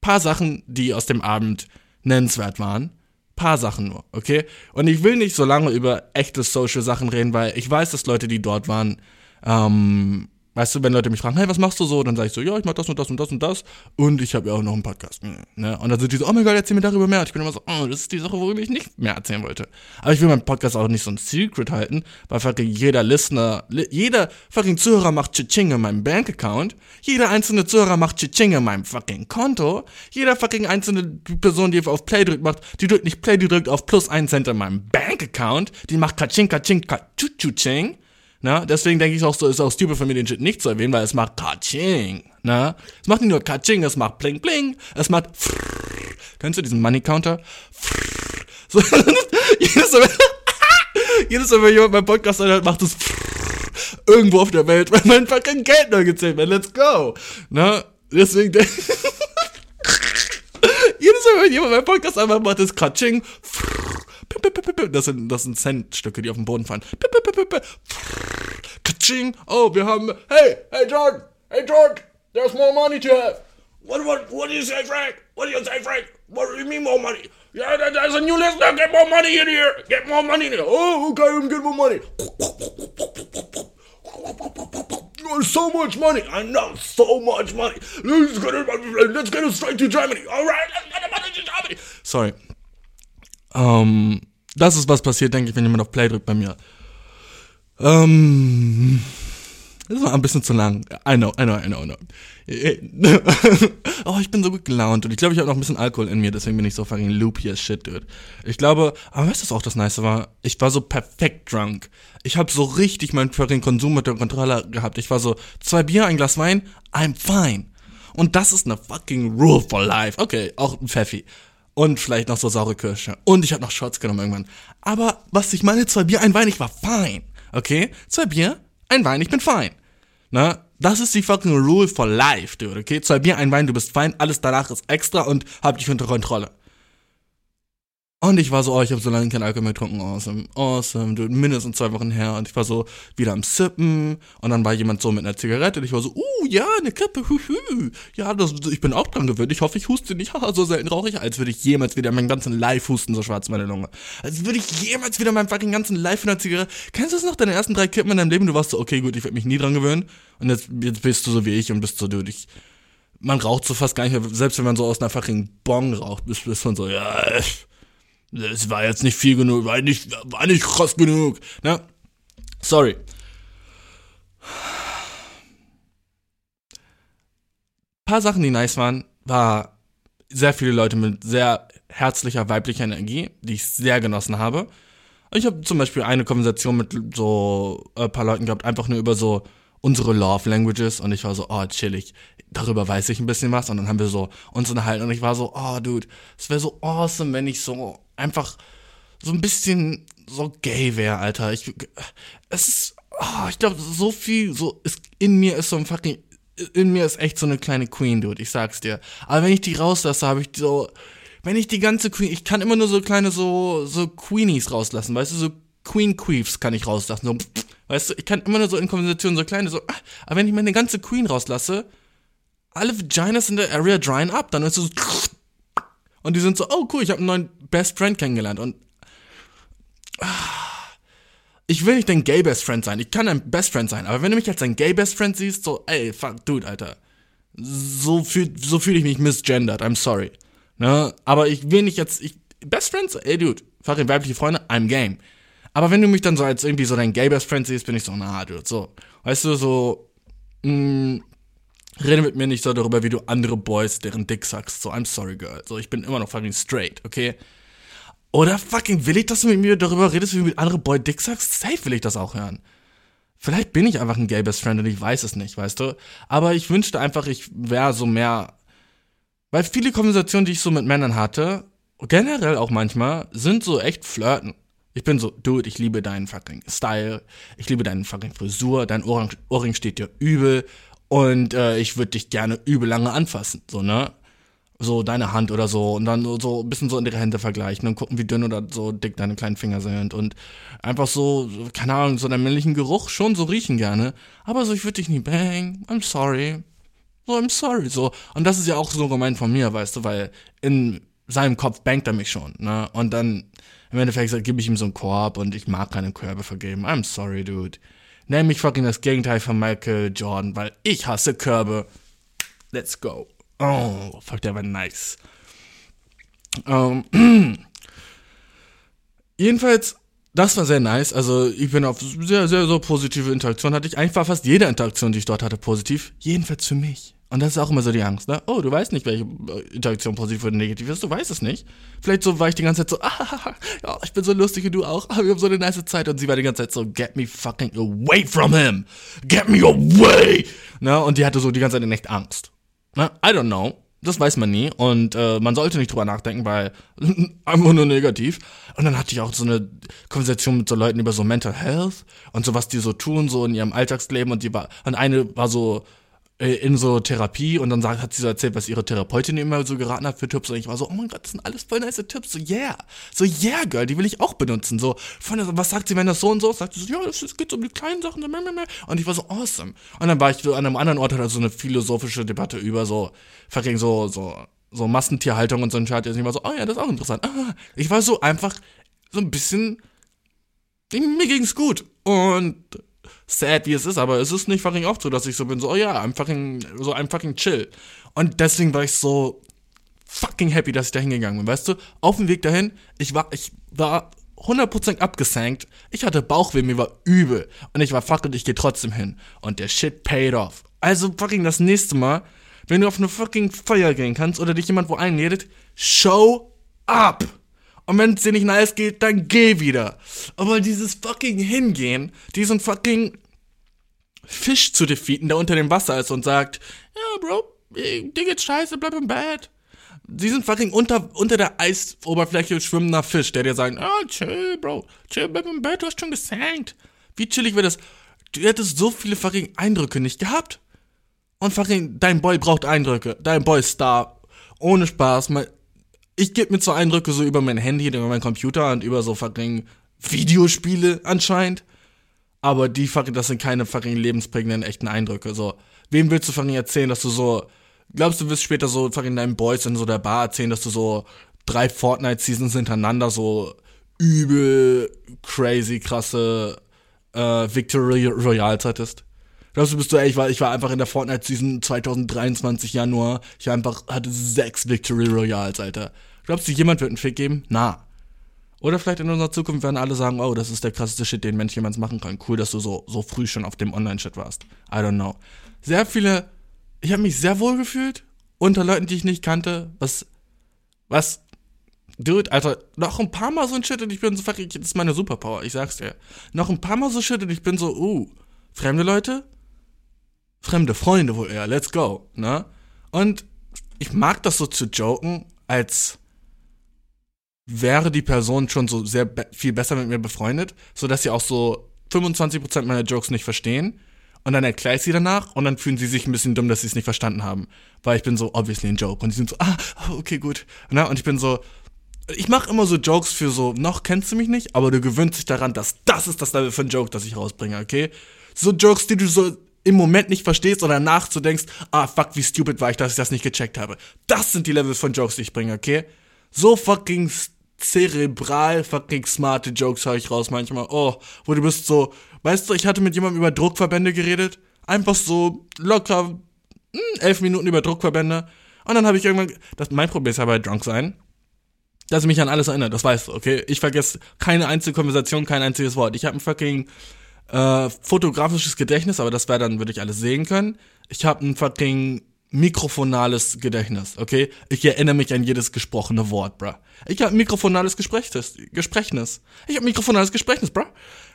Paar Sachen, die aus dem Abend nennenswert waren. Paar Sachen nur, okay? Und ich will nicht so lange über echte Social Sachen reden, weil ich weiß, dass Leute, die dort waren, ähm, Weißt du, wenn Leute mich fragen, hey, was machst du so? Dann sage ich so, ja, ich mach das und das und das und das. Und ich habe ja auch noch einen Podcast. Ne? Und dann sind die so, oh mein Gott, erzähl mir darüber mehr. Und ich bin immer so, oh, das ist die Sache, worüber ich nicht mehr erzählen wollte. Aber ich will meinen Podcast auch nicht so ein Secret halten, weil fucking jeder Listener, li jeder fucking Zuhörer macht Chiching in meinem Bankaccount. Jeder einzelne Zuhörer macht Chiching in meinem fucking Konto. Jeder fucking einzelne Person, die auf Play drückt, macht, die drückt nicht Play, die drückt auf plus ein Cent in meinem Bankaccount. Die macht Kaching, Kaching, Kachuchuching. Na, deswegen denke ich auch so, ist auch stupid von mir den Shit nicht zu erwähnen, weil es macht Kaching. Na, es macht nicht nur Kaching, es macht Pling Pling, es macht Kennst du diesen Money Counter? So, <laughs> jedes Mal, <laughs> jedes Mal, wenn jemand meinen Podcast anhört, macht es irgendwo auf der Welt, <laughs> weil mein fucking Geld neu gezählt wird. Let's go. Na, deswegen denke jedes Mal, wenn jemand meinen Podcast anhört, macht es Kaching. Das sind, das sind Centstücke, die auf dem Boden fallen. Katsching. Oh, wir haben. Hey, hey, John. Hey, George. There's more money to have. What, what, what do you say, Frank? What do you say, Frank? What do you mean more money? Yeah, there's a new listener. Get more money in here. Get more money in here. Oh, okay, I'm get more money. Oh, so much money. I know, so much money. Let's get it, straight to Germany. All right, let's get it money to Germany. Sorry. Ähm, das ist was passiert, denke ich, wenn jemand auf Play drückt bei mir. Ähm, das war ein bisschen zu lang. I know, I know, I know, I know. <laughs> oh, ich bin so gut gelaunt und ich glaube, ich habe noch ein bisschen Alkohol in mir, deswegen bin ich so fucking loopy as shit, dude. Ich glaube, aber weißt du, was auch das Nice war? Ich war so perfekt drunk. Ich habe so richtig meinen fucking Konsum mit der Kontrolle gehabt. Ich war so, zwei Bier, ein Glas Wein, I'm fine. Und das ist eine fucking rule for life. Okay, auch ein Pfeffi. Und vielleicht noch so saure Kirsche. Und ich habe noch Shots genommen irgendwann. Aber was ich meine, zwei Bier, ein Wein, ich war fine. Okay? Zwei Bier, ein Wein, ich bin fine. Na, das ist die fucking Rule for life, dude. Okay? Zwei Bier, ein Wein, du bist fein. Alles danach ist extra und hab dich unter Kontrolle. Und ich war so, oh, ich habe so lange kein Alkohol mehr getrunken. Awesome, awesome, dude. Mindestens zwei Wochen her. Und ich war so wieder am Sippen. Und dann war jemand so mit einer Zigarette. Und ich war so, uh, ja, eine Kippe, huhu. Ja, das, ich bin auch dran gewöhnt. Ich hoffe, ich huste nicht. <laughs> Haha, so selten rauche ich, als würde ich jemals wieder meinen ganzen Live husten, so schwarz meine Lunge. Als würde ich jemals wieder meinen fucking ganzen Live in der Zigarette. Kennst du das noch, deine ersten drei Kippen in deinem Leben? Du warst so, okay, gut, ich werde mich nie dran gewöhnen. Und jetzt, jetzt bist du so wie ich und bist so, dude, ich, man raucht so fast gar nicht mehr, selbst wenn man so aus einer fucking Bong raucht, bist, bist man so, ja, es war jetzt nicht viel genug, war nicht, war nicht krass genug, ne? Sorry. paar Sachen, die nice waren, war sehr viele Leute mit sehr herzlicher weiblicher Energie, die ich sehr genossen habe. Ich habe zum Beispiel eine Konversation mit so ein äh, paar Leuten gehabt, einfach nur über so unsere Love Languages und ich war so, oh, chillig, darüber weiß ich ein bisschen was und dann haben wir so uns unterhalten und ich war so, oh, dude, es wäre so awesome, wenn ich so einfach so ein bisschen so gay wäre, Alter. Ich, es ist, oh, ich glaube, so viel, so, ist, in mir ist so ein fucking, in mir ist echt so eine kleine Queen, Dude, ich sag's dir. Aber wenn ich die rauslasse, habe ich so, wenn ich die ganze Queen, ich kann immer nur so kleine so, so Queenies rauslassen, weißt du, so Queen Queefs kann ich rauslassen, so, weißt du, ich kann immer nur so in Konversationen so kleine, so, aber wenn ich meine ganze Queen rauslasse, alle Vaginas in der Area dryen up, dann ist es so, und die sind so, oh cool, ich habe einen neuen Best Friend kennengelernt und ich will nicht dein Gay Best Friend sein. Ich kann dein Best Friend sein, aber wenn du mich als dein Gay Best Friend siehst, so, ey, fuck, dude, Alter. So fühle so fühl ich mich misgendert, I'm sorry. Ne? Aber ich will nicht jetzt, ich, Best Friends, ey, dude, fucking weibliche Freunde, I'm game. Aber wenn du mich dann so als irgendwie so dein Gay Best Friend siehst, bin ich so, na, dude, so. Weißt du, so, mh, mm, rede mit mir nicht so darüber, wie du andere Boys deren Dick sagst. So, I'm sorry, girl. So, ich bin immer noch fucking straight, okay? Oder fucking will ich, dass du mit mir darüber redest, wie du mit anderen Boy Dick sagst? Safe will ich das auch hören. Vielleicht bin ich einfach ein gay Best Friend und ich weiß es nicht, weißt du? Aber ich wünschte einfach, ich wäre so mehr. Weil viele Konversationen, die ich so mit Männern hatte, generell auch manchmal, sind so echt flirten. Ich bin so, dude, ich liebe deinen fucking Style, ich liebe deinen fucking Frisur, dein Ohrring steht dir übel und äh, ich würde dich gerne übel lange anfassen, so, ne? so deine Hand oder so und dann so, ein bisschen so in ihre Hände vergleichen und gucken, wie dünn oder so dick deine kleinen Finger sind und einfach so, keine Ahnung, so deinen männlichen Geruch schon so riechen gerne. Aber so, ich würde dich nie bang, I'm sorry. So, I'm sorry, so. Und das ist ja auch so gemeint von mir, weißt du, weil in seinem Kopf bankt er mich schon, ne? Und dann im Endeffekt gebe ich ihm so einen Korb und ich mag keine Körbe vergeben. I'm sorry, dude. Nenn mich fucking das Gegenteil von Michael Jordan, weil ich hasse Körbe. Let's go. Oh, fuck, der war nice. Ähm, <clears throat> jedenfalls, das war sehr nice. Also, ich bin auf sehr, sehr, so positive Interaktion hatte ich. War fast jede Interaktion, die ich dort hatte, positiv. Jedenfalls für mich. Und das ist auch immer so die Angst, ne? Oh, du weißt nicht, welche Interaktion positiv oder negativ ist. Du weißt es nicht. Vielleicht so war ich die ganze Zeit so, <laughs> ah, ja, ich bin so lustig und du auch. Ah, wir haben so eine nice Zeit. Und sie war die ganze Zeit so, get me fucking away from him. Get me away. Ne? Und die hatte so die ganze Zeit echt Angst. Ne? I don't know. Das weiß man nie. Und äh, man sollte nicht drüber nachdenken, weil <laughs> einfach nur negativ. Und dann hatte ich auch so eine Konversation mit so Leuten über so Mental Health und so, was die so tun, so in ihrem Alltagsleben. Und die war, und eine war so, äh, in so Therapie und dann sagt, hat sie so erzählt, was ihre Therapeutin immer so geraten hat für Tipps. Und ich war so, oh mein Gott, das sind alles voll nice Tipps, so yeah, so yeah, Girl, die will ich auch benutzen, so, was sagt sie, wenn das so und so ist, sagt sie so, ja, es geht um die kleinen Sachen, und ich war so, awesome, und dann war ich so an einem anderen Ort, hatte so eine philosophische Debatte über so, fucking so, so, so Massentierhaltung und so ein Scheiß, und ich war so, oh ja, das ist auch interessant, ah, ich war so einfach, so ein bisschen, mir ging's gut, und sad wie es ist, aber es ist nicht fucking oft so, dass ich so bin, so, oh ja, I'm fucking, so, I'm fucking chill. Und deswegen war ich so fucking happy, dass ich da hingegangen bin, weißt du? Auf dem Weg dahin, ich war, ich war 100% abgesankt. Ich hatte Bauchweh, mir war übel. Und ich war fucking, ich gehe trotzdem hin. Und der Shit paid off. Also fucking das nächste Mal, wenn du auf eine fucking Feier gehen kannst oder dich jemand wo einlädt, show up! Und wenn es dir nicht nice geht, dann geh wieder. Aber dieses fucking Hingehen, diesen fucking Fisch zu defeaten, der unter dem Wasser ist und sagt, ja, Bro, dir geht's scheiße, bleib im Bett. Sie sind fucking unter, unter der Eisoberfläche schwimmender Fisch, der dir sagt, ah, oh, chill, Bro, chill, bleib im Bett, du hast schon gesankt. Wie chillig wäre das? Du hättest so viele fucking Eindrücke nicht gehabt. Und fucking, dein Boy braucht Eindrücke. Dein Boy ist Star. Ohne Spaß. Mal, ich gebe mir zwar Eindrücke so über mein Handy, über meinen Computer und über so fucking Videospiele anscheinend, aber die fucking, das sind keine fucking lebensprägenden echten Eindrücke. So, wem willst du fucking erzählen, dass du so, glaubst du, wirst später so fucking deinen Boys in so der Bar erzählen, dass du so drei Fortnite-Seasons hintereinander so übel crazy krasse äh, Victory Royals hattest? Glaubst du, bist du, ey, ich war, ich war einfach in der Fortnite-Season 2023 Januar. Ich einfach, hatte sechs Victory Royals, Alter. Glaubst du, jemand wird einen Fick geben? Na. Oder vielleicht in unserer Zukunft werden alle sagen, oh, das ist der krasseste Shit, den Mensch jemals machen kann. Cool, dass du so, so früh schon auf dem Online-Shit warst. I don't know. Sehr viele, ich habe mich sehr wohl gefühlt unter Leuten, die ich nicht kannte. Was, was, dude, Alter, noch ein paar Mal so ein Shit und ich bin so, fuck, das ist meine Superpower, ich sag's dir. Noch ein paar Mal so Shit und ich bin so, uh, fremde Leute, fremde Freunde wohl eher, let's go, ne? Und ich mag das so zu joken, als wäre die Person schon so sehr be viel besser mit mir befreundet, so dass sie auch so 25% meiner Jokes nicht verstehen. Und dann erkläre ich sie danach und dann fühlen sie sich ein bisschen dumm, dass sie es nicht verstanden haben. Weil ich bin so, obviously ein Joke. Und die sind so, ah, okay, gut. Ne? Und ich bin so, ich mache immer so Jokes für so, noch kennst du mich nicht, aber du gewöhnst dich daran, dass das ist das Level von Joke, das ich rausbringe, okay? So Jokes, die du so im Moment nicht verstehst oder nachzudenkst, ah, fuck, wie stupid war ich, dass ich das nicht gecheckt habe. Das sind die Levels von Jokes, die ich bringe, okay? So fucking zerebral fucking smarte Jokes höre ich raus manchmal. Oh, wo du bist so, weißt du, ich hatte mit jemandem über Druckverbände geredet. Einfach so locker mh, hm, elf Minuten über Druckverbände. Und dann habe ich irgendwann, das, mein Problem ist ja bei Drunk sein, dass ich mich an alles erinnere, das weißt du, okay? Ich vergesse keine einzige Konversation, kein einziges Wort. Ich habe ein fucking äh, fotografisches Gedächtnis, aber das wäre dann, würde ich alles sehen können. Ich habe ein fucking mikrofonales Gedächtnis, okay? Ich erinnere mich an jedes gesprochene Wort, bruh. Ich habe mikrofonales Gesprächnis. Gesprächnis. Ich habe mikrofonales Gesprächnis, bruh.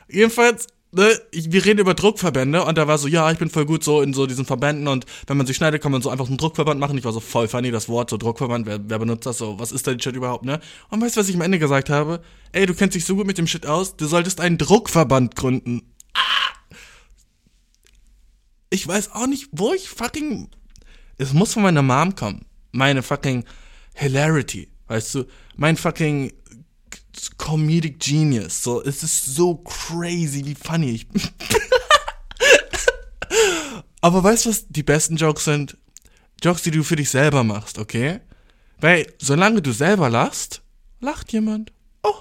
Jedenfalls, ne, ich, wir reden über Druckverbände und da war so, ja, ich bin voll gut so in so diesen Verbänden und wenn man sich schneidet, kann man so einfach einen Druckverband machen. Ich war so voll funny, das Wort, so Druckverband, wer, wer benutzt das so? Was ist denn Shit überhaupt, ne? Und weißt du, was ich am Ende gesagt habe? Ey, du kennst dich so gut mit dem Shit aus, du solltest einen Druckverband gründen. Ich weiß auch nicht, wo ich fucking. Es muss von meiner Mom kommen. Meine fucking Hilarity. Weißt du? Mein fucking Comedic Genius. So, es ist so crazy, wie funny ich bin. <laughs> Aber weißt du, was die besten Jokes sind? Jokes, die du für dich selber machst, okay? Weil solange du selber lachst, lacht jemand. Oh,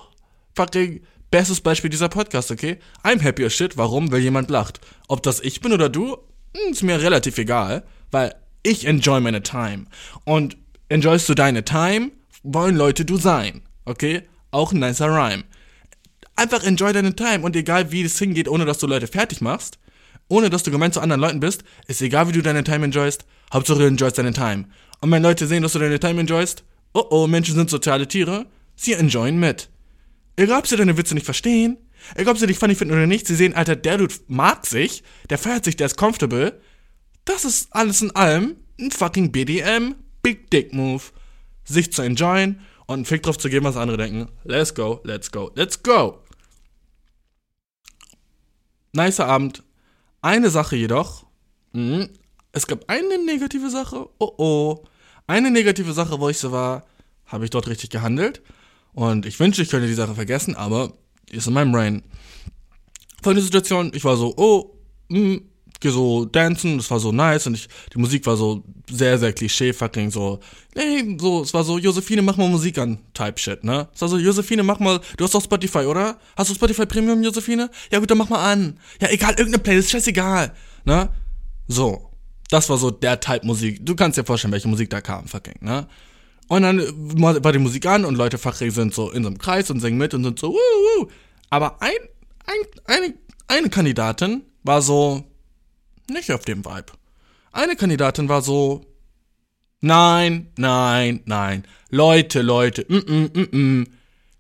fucking bestes Beispiel dieser Podcast, okay? I'm happy as shit. Warum? Weil jemand lacht. Ob das ich bin oder du, hm, ist mir relativ egal, weil ich enjoy meine Time. Und enjoyst du deine Time, wollen Leute du sein, okay? Auch ein nicer Rhyme. Einfach enjoy deine Time und egal wie es hingeht, ohne dass du Leute fertig machst, ohne dass du gemein zu anderen Leuten bist, ist egal wie du deine Time enjoyst, Hauptsache du enjoyst deine Time. Und wenn Leute sehen, dass du deine Time enjoyst, oh oh, Menschen sind soziale Tiere, sie enjoyen mit. Egal ob sie deine Witze nicht verstehen, egal ob sie dich funny finden oder nicht, sie sehen, Alter, der Dude mag sich, der feiert sich, der ist comfortable. Das ist alles in allem ein fucking BDM, Big Dick Move. Sich zu enjoyen und einen Fick drauf zu geben, was andere denken. Let's go, let's go, let's go. Nicer Abend. Eine Sache jedoch. Mh, es gab eine negative Sache. Oh oh. Eine negative Sache, wo ich so war, habe ich dort richtig gehandelt. Und ich wünsche, ich könnte die Sache vergessen, aber ist in meinem Brain. Folgende Situation, ich war so, oh, mh, geh so dancen, das war so nice und ich, die Musik war so sehr, sehr klischee fucking so, ey, so, es war so, Josephine, mach mal Musik an, Type Shit, ne? Es war so, Josephine, mach mal, du hast doch Spotify, oder? Hast du Spotify Premium, Josephine? Ja gut, dann mach mal an. Ja, egal, irgendeine Playlist, scheißegal, ne? So. Das war so der Type Musik. Du kannst dir vorstellen, welche Musik da kam, fucking, ne? Und dann war die Musik an und Leute fachrig sind so in so einem Kreis und singen mit und sind so, wuh, wuh. Aber ein, ein, eine, eine Kandidatin war so nicht auf dem Vibe. Eine Kandidatin war so, nein, nein, nein. Leute, Leute, mm, mm, mm, mm.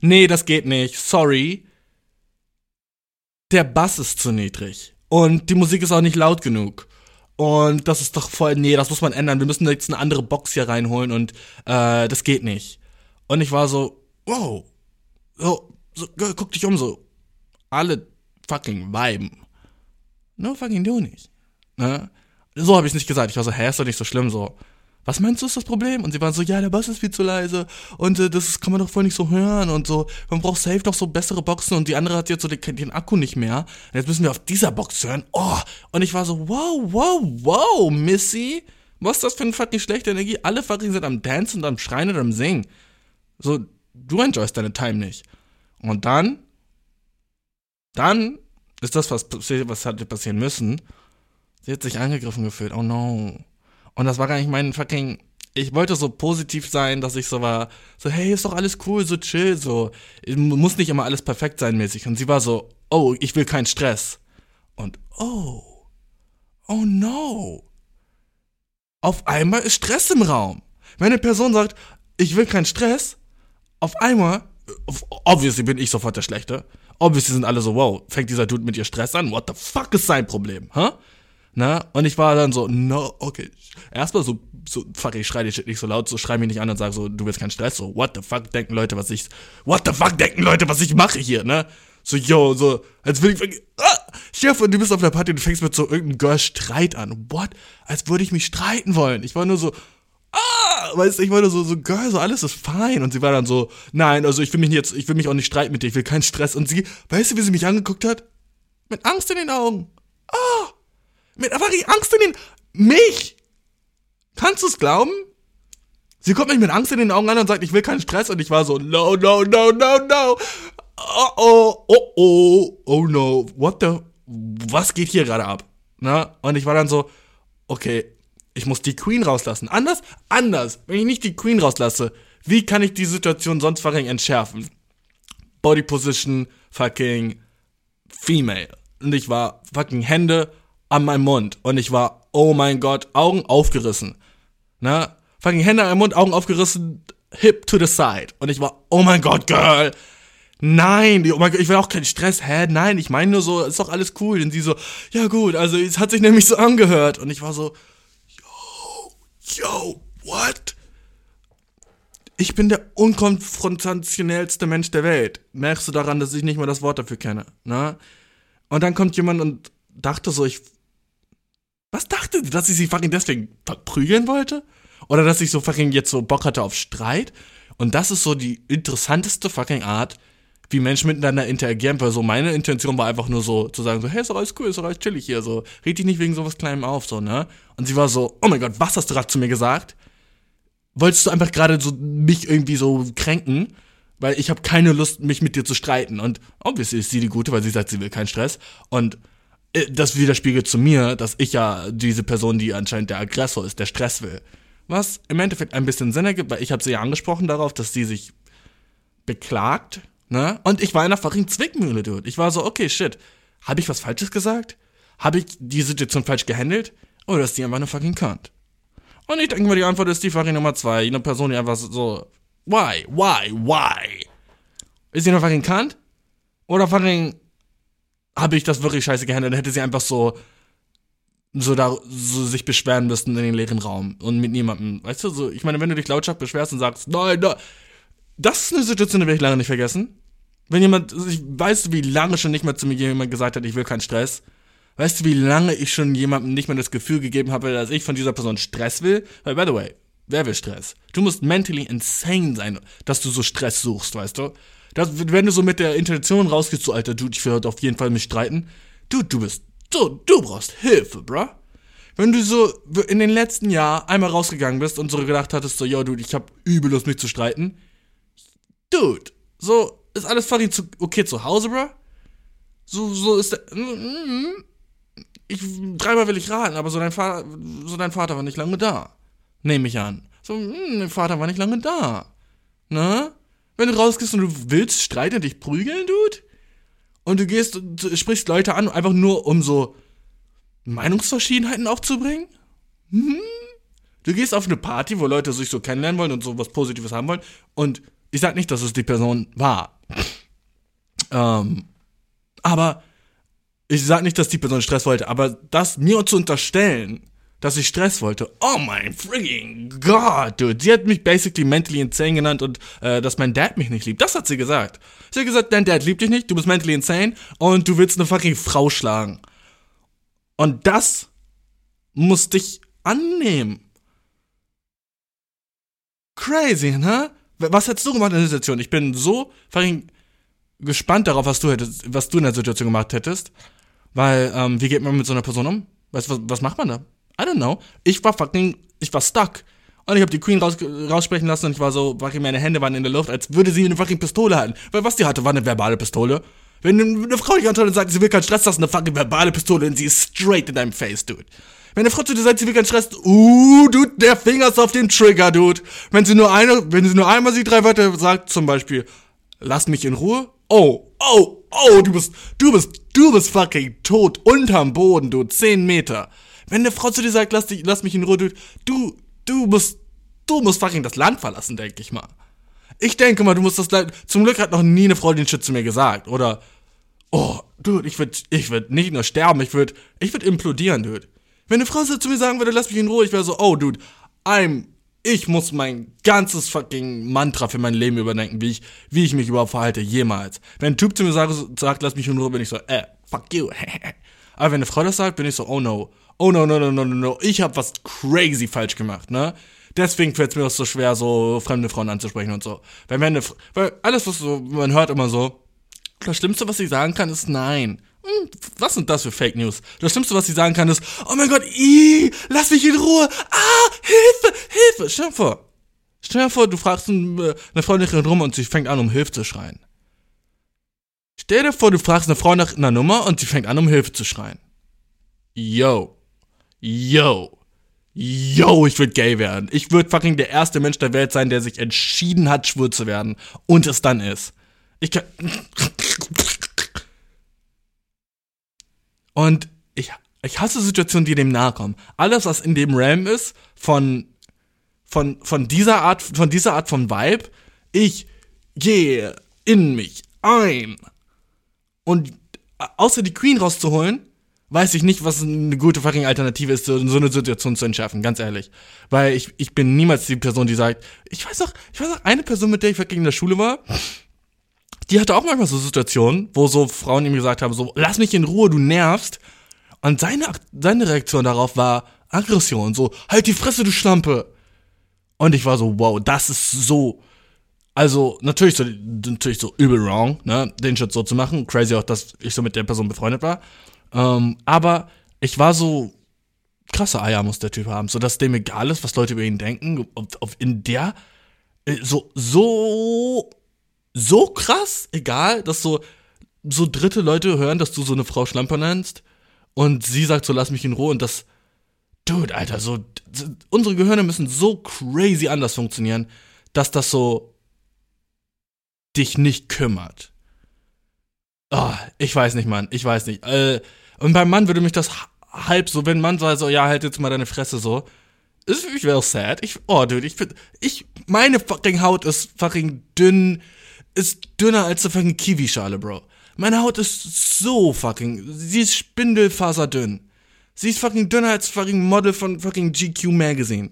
Nee, das geht nicht. Sorry. Der Bass ist zu niedrig. Und die Musik ist auch nicht laut genug. Und das ist doch voll, nee, das muss man ändern. Wir müssen jetzt eine andere Box hier reinholen und äh, das geht nicht. Und ich war so, wow, so, so guck dich um, so, alle fucking viben. No fucking du nicht. Ne? So habe ich nicht gesagt. Ich war so, hä, ist doch nicht so schlimm, so was meinst du ist das Problem? Und sie waren so, ja, der Bass ist viel zu leise und äh, das kann man doch voll nicht so hören und so. Man braucht safe noch so bessere Boxen und die andere hat jetzt so den, den Akku nicht mehr. Und jetzt müssen wir auf dieser Box hören. Oh, und ich war so, wow, wow, wow, Missy. Was ist das für eine fucking schlechte Energie? Alle fucking sind am Dance und am Schreien und am Singen. So, du enjoyst deine Time nicht. Und dann, dann ist das, was, was hätte passieren müssen. Sie hat sich angegriffen gefühlt. Oh no. Und das war gar nicht mein fucking. Ich wollte so positiv sein, dass ich so war, so, hey, ist doch alles cool, so chill, so. Muss nicht immer alles perfekt sein mäßig. Und sie war so, oh, ich will keinen Stress. Und oh, oh no. Auf einmal ist Stress im Raum. Wenn eine Person sagt, ich will keinen Stress, auf einmal, obviously bin ich sofort der Schlechte. Obviously sind alle so, wow, fängt dieser Dude mit ihr Stress an? What the fuck ist sein Problem, huh? Na? Und ich war dann so, no, okay. Erstmal so, so, fuck, ich schrei die Shit nicht so laut, so schrei mich nicht an und sag so, du willst keinen Stress, so, what the fuck denken Leute, was ich, what the fuck denken Leute, was ich mache hier, ne? So, yo, so, als würde ich, ah, Chef, du bist auf der Party und du fängst mit so irgendeinem Girl Streit an. What? Als würde ich mich streiten wollen. Ich war nur so, ah, weißt du, ich war nur so, so, Girl, so, alles ist fein. Und sie war dann so, nein, also ich will mich jetzt, ich will mich auch nicht streiten mit dir, ich will keinen Stress. Und sie, weißt du, wie sie mich angeguckt hat? Mit Angst in den Augen. Ah! Mit einfach Angst in den. Mich! Kannst du es glauben? Sie kommt mich mit Angst in den Augen an und sagt, ich will keinen Stress. Und ich war so, no, no, no, no, no. Oh, oh, oh, oh, oh no. What the. Was geht hier gerade ab? Na? Und ich war dann so, okay, ich muss die Queen rauslassen. Anders? Anders. Wenn ich nicht die Queen rauslasse, wie kann ich die Situation sonst fucking entschärfen? Body Position, fucking Female. Und ich war fucking Hände an meinem Mund. Und ich war, oh mein Gott, Augen aufgerissen. Ne? Fucking Hände an meinem Mund, Augen aufgerissen, hip to the side. Und ich war, oh mein Gott, Girl. Nein, oh mein Gott, ich will auch keinen Stress. Hä? Nein, ich meine nur so, ist doch alles cool. Und sie so, ja gut, also es hat sich nämlich so angehört. Und ich war so, yo, yo, what? Ich bin der unkonfrontationellste Mensch der Welt. Merkst du daran, dass ich nicht mal das Wort dafür kenne, ne? Und dann kommt jemand und dachte so, ich was dachte sie, dass ich sie fucking deswegen verprügeln wollte? Oder dass ich so fucking jetzt so Bock hatte auf Streit? Und das ist so die interessanteste fucking Art, wie Menschen miteinander interagieren, weil so meine Intention war einfach nur so zu sagen so, hey, ist doch alles cool, ist doch alles chillig hier, so, red dich nicht wegen sowas Kleinem auf, so, ne? Und sie war so, oh mein Gott, was hast du gerade zu mir gesagt? Wolltest du einfach gerade so mich irgendwie so kränken? Weil ich habe keine Lust, mich mit dir zu streiten. Und obviously ist sie die Gute, weil sie sagt, sie will keinen Stress. Und das widerspiegelt zu mir, dass ich ja diese Person, die anscheinend der Aggressor ist, der Stress will. Was im Endeffekt ein bisschen Sinn ergibt, weil ich habe sie ja angesprochen darauf, dass sie sich beklagt, ne? Und ich war in einer fucking Zwickmühle, dude. Ich war so, okay, shit. Habe ich was Falsches gesagt? Habe ich die Situation falsch gehandelt? Oder ist die einfach eine fucking Kant? Und ich denke mal, die Antwort ist die fucking Nummer zwei. Eine Person, die einfach so, why, why, why? Ist sie eine fucking Kant? Oder fucking habe ich das wirklich scheiße gehandelt, dann hätte sie einfach so so da so sich beschweren müssen in den leeren Raum und mit niemandem. Weißt du, so ich meine, wenn du dich lautstark beschwerst und sagst, nein, nein, das ist eine Situation, die werde ich lange nicht vergessen. Wenn jemand, ich weiß, wie lange schon nicht mehr zu mir jemand gesagt hat, ich will keinen Stress. Weißt du, wie lange ich schon jemandem nicht mehr das Gefühl gegeben habe, dass ich von dieser Person Stress will? Weil, by the way, wer will Stress? Du musst mentally insane sein, dass du so Stress suchst, weißt du? Das, wenn du so mit der Intention rausgehst, so, Alter, Dude, ich will auf jeden Fall mich streiten. Dude, du bist, du, du brauchst Hilfe, bruh. Wenn du so in den letzten Jahren einmal rausgegangen bist und so gedacht hattest, so, yo, Dude, ich hab übel Lust, mich zu streiten. Dude, so, ist alles fucking zu, okay zu Hause, bruh? So, so ist der, ich, dreimal will ich raten, aber so dein Vater, so dein Vater war nicht lange da. Nehme ich an. So, dein Vater war nicht lange da. Ne? Wenn du rausgehst und du willst streiten, dich prügeln, Dude? Und du gehst und sprichst Leute an, einfach nur um so Meinungsverschiedenheiten aufzubringen? Hm? Du gehst auf eine Party, wo Leute sich so kennenlernen wollen und so was Positives haben wollen. Und ich sag nicht, dass es die Person war. Ähm, aber ich sag nicht, dass die Person Stress wollte, aber das mir zu unterstellen, dass ich Stress wollte. Oh mein frigging God, dude. Sie hat mich basically mentally insane genannt und äh, dass mein Dad mich nicht liebt. Das hat sie gesagt. Sie hat gesagt, dein Dad liebt dich nicht, du bist mentally insane und du willst eine fucking Frau schlagen. Und das muss dich annehmen. Crazy, ne? Was hättest du gemacht in der Situation? Ich bin so fucking gespannt darauf, was du hättest, was du in der Situation gemacht hättest. Weil, ähm, wie geht man mit so einer Person um? Du, was, was macht man da? I don't know. Ich war fucking, ich war stuck. Und ich habe die Queen raus, raussprechen lassen und ich war so, fucking meine Hände waren in der Luft, als würde sie eine fucking Pistole halten. Weil was die hatte, war eine verbale Pistole. Wenn eine Frau dich anschaut und sagt, sie will keinen Stress, das ist eine fucking verbale Pistole und sie ist straight in deinem Face, dude. Wenn eine Frau zu dir sagt, sie will keinen Stress, uh, dude, der Finger ist auf dem Trigger, dude. Wenn sie nur eine, wenn sie nur einmal sie drei Wörter sagt, zum Beispiel, lass mich in Ruhe. Oh, oh, oh, du bist, du bist, du bist fucking tot unterm Boden, dude, zehn Meter. Wenn eine Frau zu dir sagt, lass, dich, lass mich in Ruhe, du, du, du musst, du musst fucking das Land verlassen, denke ich mal. Ich denke mal, du musst das Land, zum Glück hat noch nie eine Frau den Shit zu mir gesagt, oder, oh, dude, ich würd, ich würd nicht nur sterben, ich würd, ich würd implodieren, dude. Wenn eine Frau zu mir sagen würde, lass mich in Ruhe, ich wäre so, oh, dude, I'm, ich muss mein ganzes fucking Mantra für mein Leben überdenken, wie ich, wie ich mich überhaupt verhalte, jemals. Wenn ein Typ zu mir sagt, sagt lass mich in Ruhe, bin ich so, äh, fuck you. <laughs> Aber wenn eine Frau das sagt, bin ich so, oh no, oh no, no, no, no, no, no, ich habe was crazy falsch gemacht, ne? Deswegen fällt es mir auch so schwer, so fremde Frauen anzusprechen und so. Weil, wenn eine, weil alles, was so, man hört immer so, das Schlimmste, was ich sagen kann, ist nein. Hm, was sind das für Fake News? Das Schlimmste, was ich sagen kann, ist, oh mein Gott, ii, lass mich in Ruhe. Ah, Hilfe, Hilfe. Stell dir vor, stell dir vor, du fragst äh, eine Freundin rum und sie fängt an, um Hilfe zu schreien. Stell dir vor, du fragst eine Frau nach einer Nummer und sie fängt an, um Hilfe zu schreien. Yo yo, yo, ich würde gay werden. Ich würde fucking der erste Mensch der Welt sein, der sich entschieden hat, schwul zu werden und es dann ist. Ich kann. Und ich, ich hasse Situationen, die dem nahe kommen. Alles, was in dem Realm ist, von, von, von dieser Art, von dieser Art von Vibe, ich gehe in mich ein. Und außer die Queen rauszuholen, weiß ich nicht, was eine gute fucking Alternative ist, so, eine Situation zu entschärfen, ganz ehrlich. Weil ich, ich bin niemals die Person, die sagt, ich weiß auch, ich weiß auch, eine Person, mit der ich fucking in der Schule war, die hatte auch manchmal so Situationen, wo so Frauen ihm gesagt haben, so, lass mich in Ruhe, du nervst. Und seine, seine Reaktion darauf war Aggression, so, halt die Fresse, du Schlampe. Und ich war so, wow, das ist so, Also, natürlich so, natürlich so übel wrong, ne, den Shit so zu machen. Crazy auch, dass ich so mit der Person befreundet war. Ähm, aber ich war so, krasse Eier muss der Typ haben, so dass dem egal ist, was Leute über ihn denken. Auf, in der, äh, so, so, so krass egal, dass so, so dritte Leute hören, dass du so eine Frau Schlamper nennst und sie sagt so, lass mich in Ruhe und das, dude, Alter, so, unsere Gehirne müssen so crazy anders funktionieren, dass das so dich nicht kümmert. Oh, ich weiß nicht, Mann, ich weiß nicht. Äh, und beim Mann würde mich das halb so, wenn man so, ja, halt jetzt mal deine Fresse so. Ist, ich wäre sad. Ich, oh, dude, ich finde, ich, meine fucking Haut ist fucking dünn, ist dünner als eine fucking Kiwischale, Bro. Meine Haut ist so fucking, sie ist spindelfaserdünn. Sie ist fucking dünner als fucking Model von fucking GQ Magazine.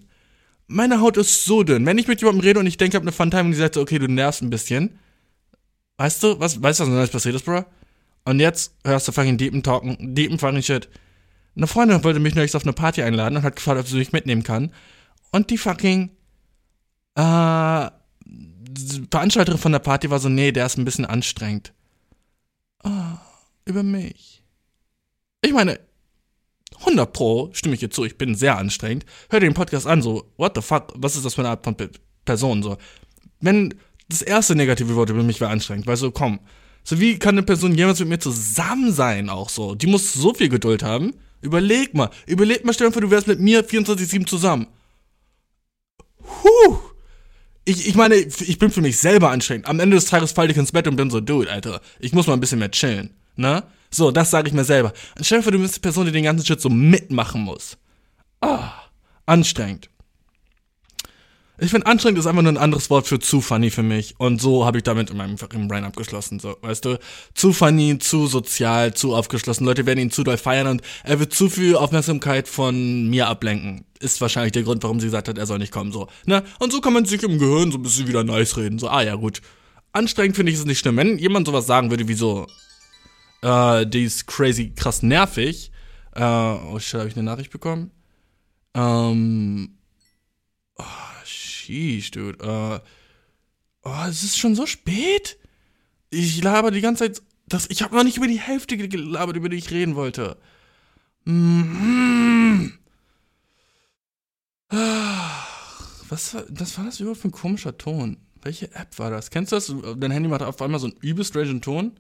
Meine Haut ist so dünn. Wenn ich mit jemandem rede und ich denke, ich habe eine Funtime und die sagt so, okay, du nervst ein bisschen. Weißt du, was, weißt du, was Neues passiert ist, Bro? Und jetzt hörst du fucking deepen talken, deepen fucking shit. Eine Freundin wollte mich neulich auf eine Party einladen und hat gefragt, ob sie mich mitnehmen kann. Und die fucking äh, Veranstalterin von der Party war so, nee, der ist ein bisschen anstrengend. Oh, über mich. Ich meine, 100 Pro stimme ich dir zu, ich bin sehr anstrengend. Hör dir den Podcast an, so, what the fuck, was ist das für eine Art von Person, so. Wenn das erste negative Wort über mich wäre anstrengend, weil so, komm, so wie kann eine Person jemals mit mir zusammen sein, auch so? Die muss so viel Geduld haben. Überleg mal, überleg mal, stell du wärst mit mir 24-7 zusammen. Huh. Ich, ich meine, ich bin für mich selber anstrengend. Am Ende des Tages falle ich ins Bett und bin so, dude, Alter, ich muss mal ein bisschen mehr chillen, ne? So, das sage ich mir selber. Und du bist die Person, die den ganzen Shit so mitmachen muss. Ah, anstrengend. Ich finde, anstrengend ist einfach nur ein anderes Wort für zu funny für mich. Und so habe ich damit in meinem Brain abgeschlossen. So, weißt du, zu funny, zu sozial, zu aufgeschlossen. Leute werden ihn zu doll feiern und er wird zu viel Aufmerksamkeit von mir ablenken. Ist wahrscheinlich der Grund, warum sie gesagt hat, er soll nicht kommen. So, ne? Und so kann man sich im Gehirn so ein bisschen wieder nice reden. So, ah ja, gut. Anstrengend finde ich es nicht schlimm. Wenn jemand sowas sagen würde wie so, äh, die ist crazy krass nervig. Äh, oh shit, habe ich eine Nachricht bekommen? Ähm. Oh, Sheesh, dude. Uh, oh, es ist schon so spät. Ich laber die ganze Zeit. Das, ich habe noch nicht über die Hälfte gelabert, über die ich reden wollte. Mm Was war, was war das überhaupt für ein komischer Ton? Welche App war das? Kennst du das? Dein Handy macht auf einmal so einen übelst strangen Ton.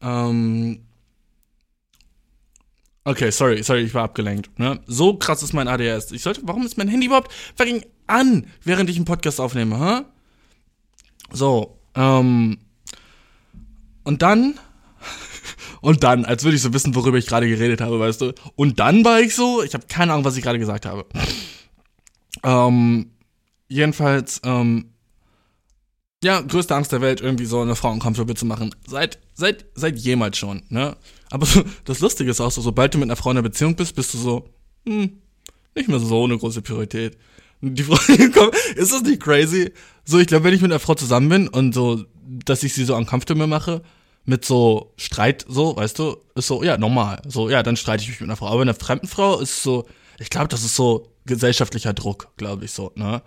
Ähm, Okay, sorry, sorry, ich war abgelenkt. Ne? So krass ist mein ADS. Ich sollte, warum ist mein Handy überhaupt fucking an, während ich einen Podcast aufnehme, hä? So, ähm, und dann, <laughs> und dann, als würde ich so wissen, worüber ich gerade geredet habe, weißt du? Und dann war ich so, ich habe keine Ahnung, was ich gerade gesagt habe. Ähm, jedenfalls, ähm, ja, größte Angst der Welt, irgendwie so eine Frau uncomfortable zu machen. Seit, seit, seit jemals schon, ne? Aber so, das Lustige ist auch so, sobald du mit einer Frau in einer Beziehung bist, bist du so, hm, nicht mehr so eine große Priorität. Die <laughs> kommt, ist das nicht crazy? So, ich glaube, wenn ich mit einer Frau zusammen bin und so, dass ich sie so uncomfortable mache, mit so Streit, so, weißt du, ist so, ja, normal. So, ja, dann streite ich mich mit einer Frau. Aber mit einer fremden Frau ist so, ich glaube, das ist so gesellschaftlicher Druck, glaube ich so, ne?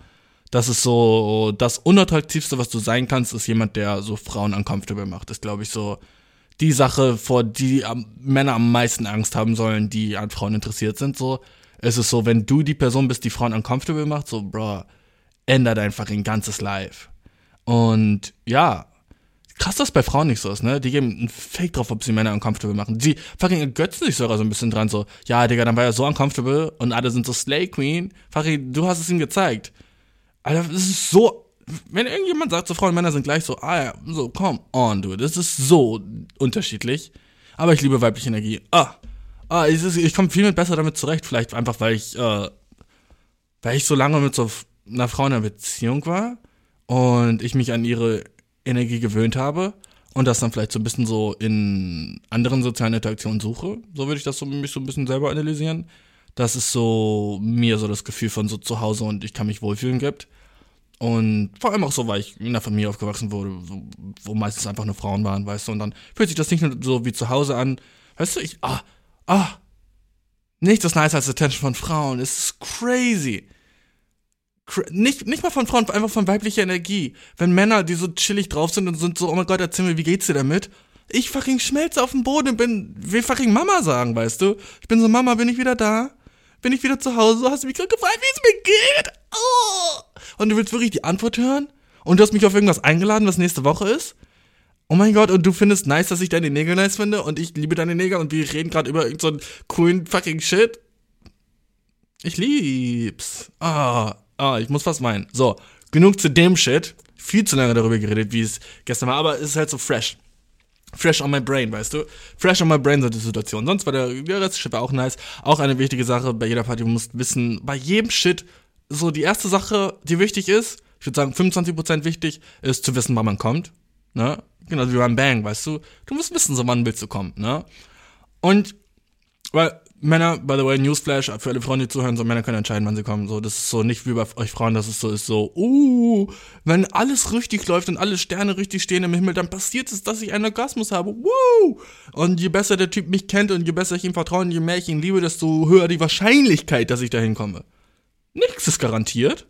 das ist so das unattraktivste, was du sein kannst, ist jemand, der so Frauen uncomfortable macht. Das glaube ich, so die Sache, vor die Männer am meisten Angst haben sollen, die an Frauen interessiert sind. So, es ist so, wenn du die Person bist, die Frauen uncomfortable macht, so, bro, ändert einfach ein ganzes Life. Und ja, krass, dass bei Frauen nicht so ist, ne? Die geben einen Fake drauf, ob sie Männer uncomfortable machen. Sie fucking ergötzen sich sogar so ein bisschen dran, so, ja, Digga, dann war er so uncomfortable und alle sind so Slay Queen. Fucking, du hast es ihm gezeigt. Alter, das ist so. Wenn irgendjemand sagt, so Frauen und Männer sind gleich so, ah ja, so, come on, dude. Das ist so unterschiedlich. Aber ich liebe weibliche Energie. Ah, ah ich, ich komme viel besser damit zurecht. Vielleicht einfach, weil ich, äh, weil ich so lange mit so einer Frau in einer Beziehung war und ich mich an ihre Energie gewöhnt habe und das dann vielleicht so ein bisschen so in anderen sozialen Interaktionen suche. So würde ich das so mich so ein bisschen selber analysieren dass es so mir so das Gefühl von so zu Hause und ich kann mich wohlfühlen gibt. Und vor allem auch so, weil ich in einer Familie aufgewachsen wurde, wo, wo meistens einfach nur Frauen waren, weißt du, und dann fühlt sich das nicht nur so wie zu Hause an. Weißt du, ich, ah, ah, nichts ist nice als Attention von Frauen. Es ist crazy. nicht, nicht mal von Frauen, einfach von weiblicher Energie. Wenn Männer, die so chillig drauf sind und sind so, oh mein Gott, erzähl mir, wie geht's dir damit? Ich fucking schmelze auf dem Boden und bin, will fucking Mama sagen, weißt du? Ich bin so, Mama, bin ich wieder da? Bin ich wieder zu Hause? Hast du mich gerade gefragt, wie es mir geht? Oh. Und du willst wirklich die Antwort hören? Und du hast mich auf irgendwas eingeladen, was nächste Woche ist? Oh mein Gott, und du findest nice, dass ich deine Nägel nice finde und ich liebe deine Nägel und wir reden gerade über irgendeinen so coolen fucking Shit. Ich lieb's. Ah, ah, ich muss was meinen. So, genug zu dem Shit. Viel zu lange darüber geredet, wie es gestern war, aber es ist halt so fresh. Fresh on my brain, weißt du? Fresh on my brain sind die Situation. Sonst war der, der Shit auch nice. Auch eine wichtige Sache bei jeder Party. Du musst wissen, bei jedem Shit, so die erste Sache, die wichtig ist, ich würde sagen 25% wichtig, ist zu wissen, wann man kommt. Ne? Genau wie beim Bang, weißt du? Du musst wissen, so wann willst du kommen, ne? Und, weil Männer, by the way, Newsflash, für alle Frauen, die zuhören, so Männer können entscheiden, wann sie kommen. So, das ist so nicht wie bei euch Frauen, dass es so ist, so, uh, wenn alles richtig läuft und alle Sterne richtig stehen im Himmel, dann passiert es, dass ich einen Orgasmus habe. Woo! Und je besser der Typ mich kennt und je besser ich ihm vertraue und je mehr ich ihn liebe, desto höher die Wahrscheinlichkeit, dass ich dahin komme. Nichts ist garantiert.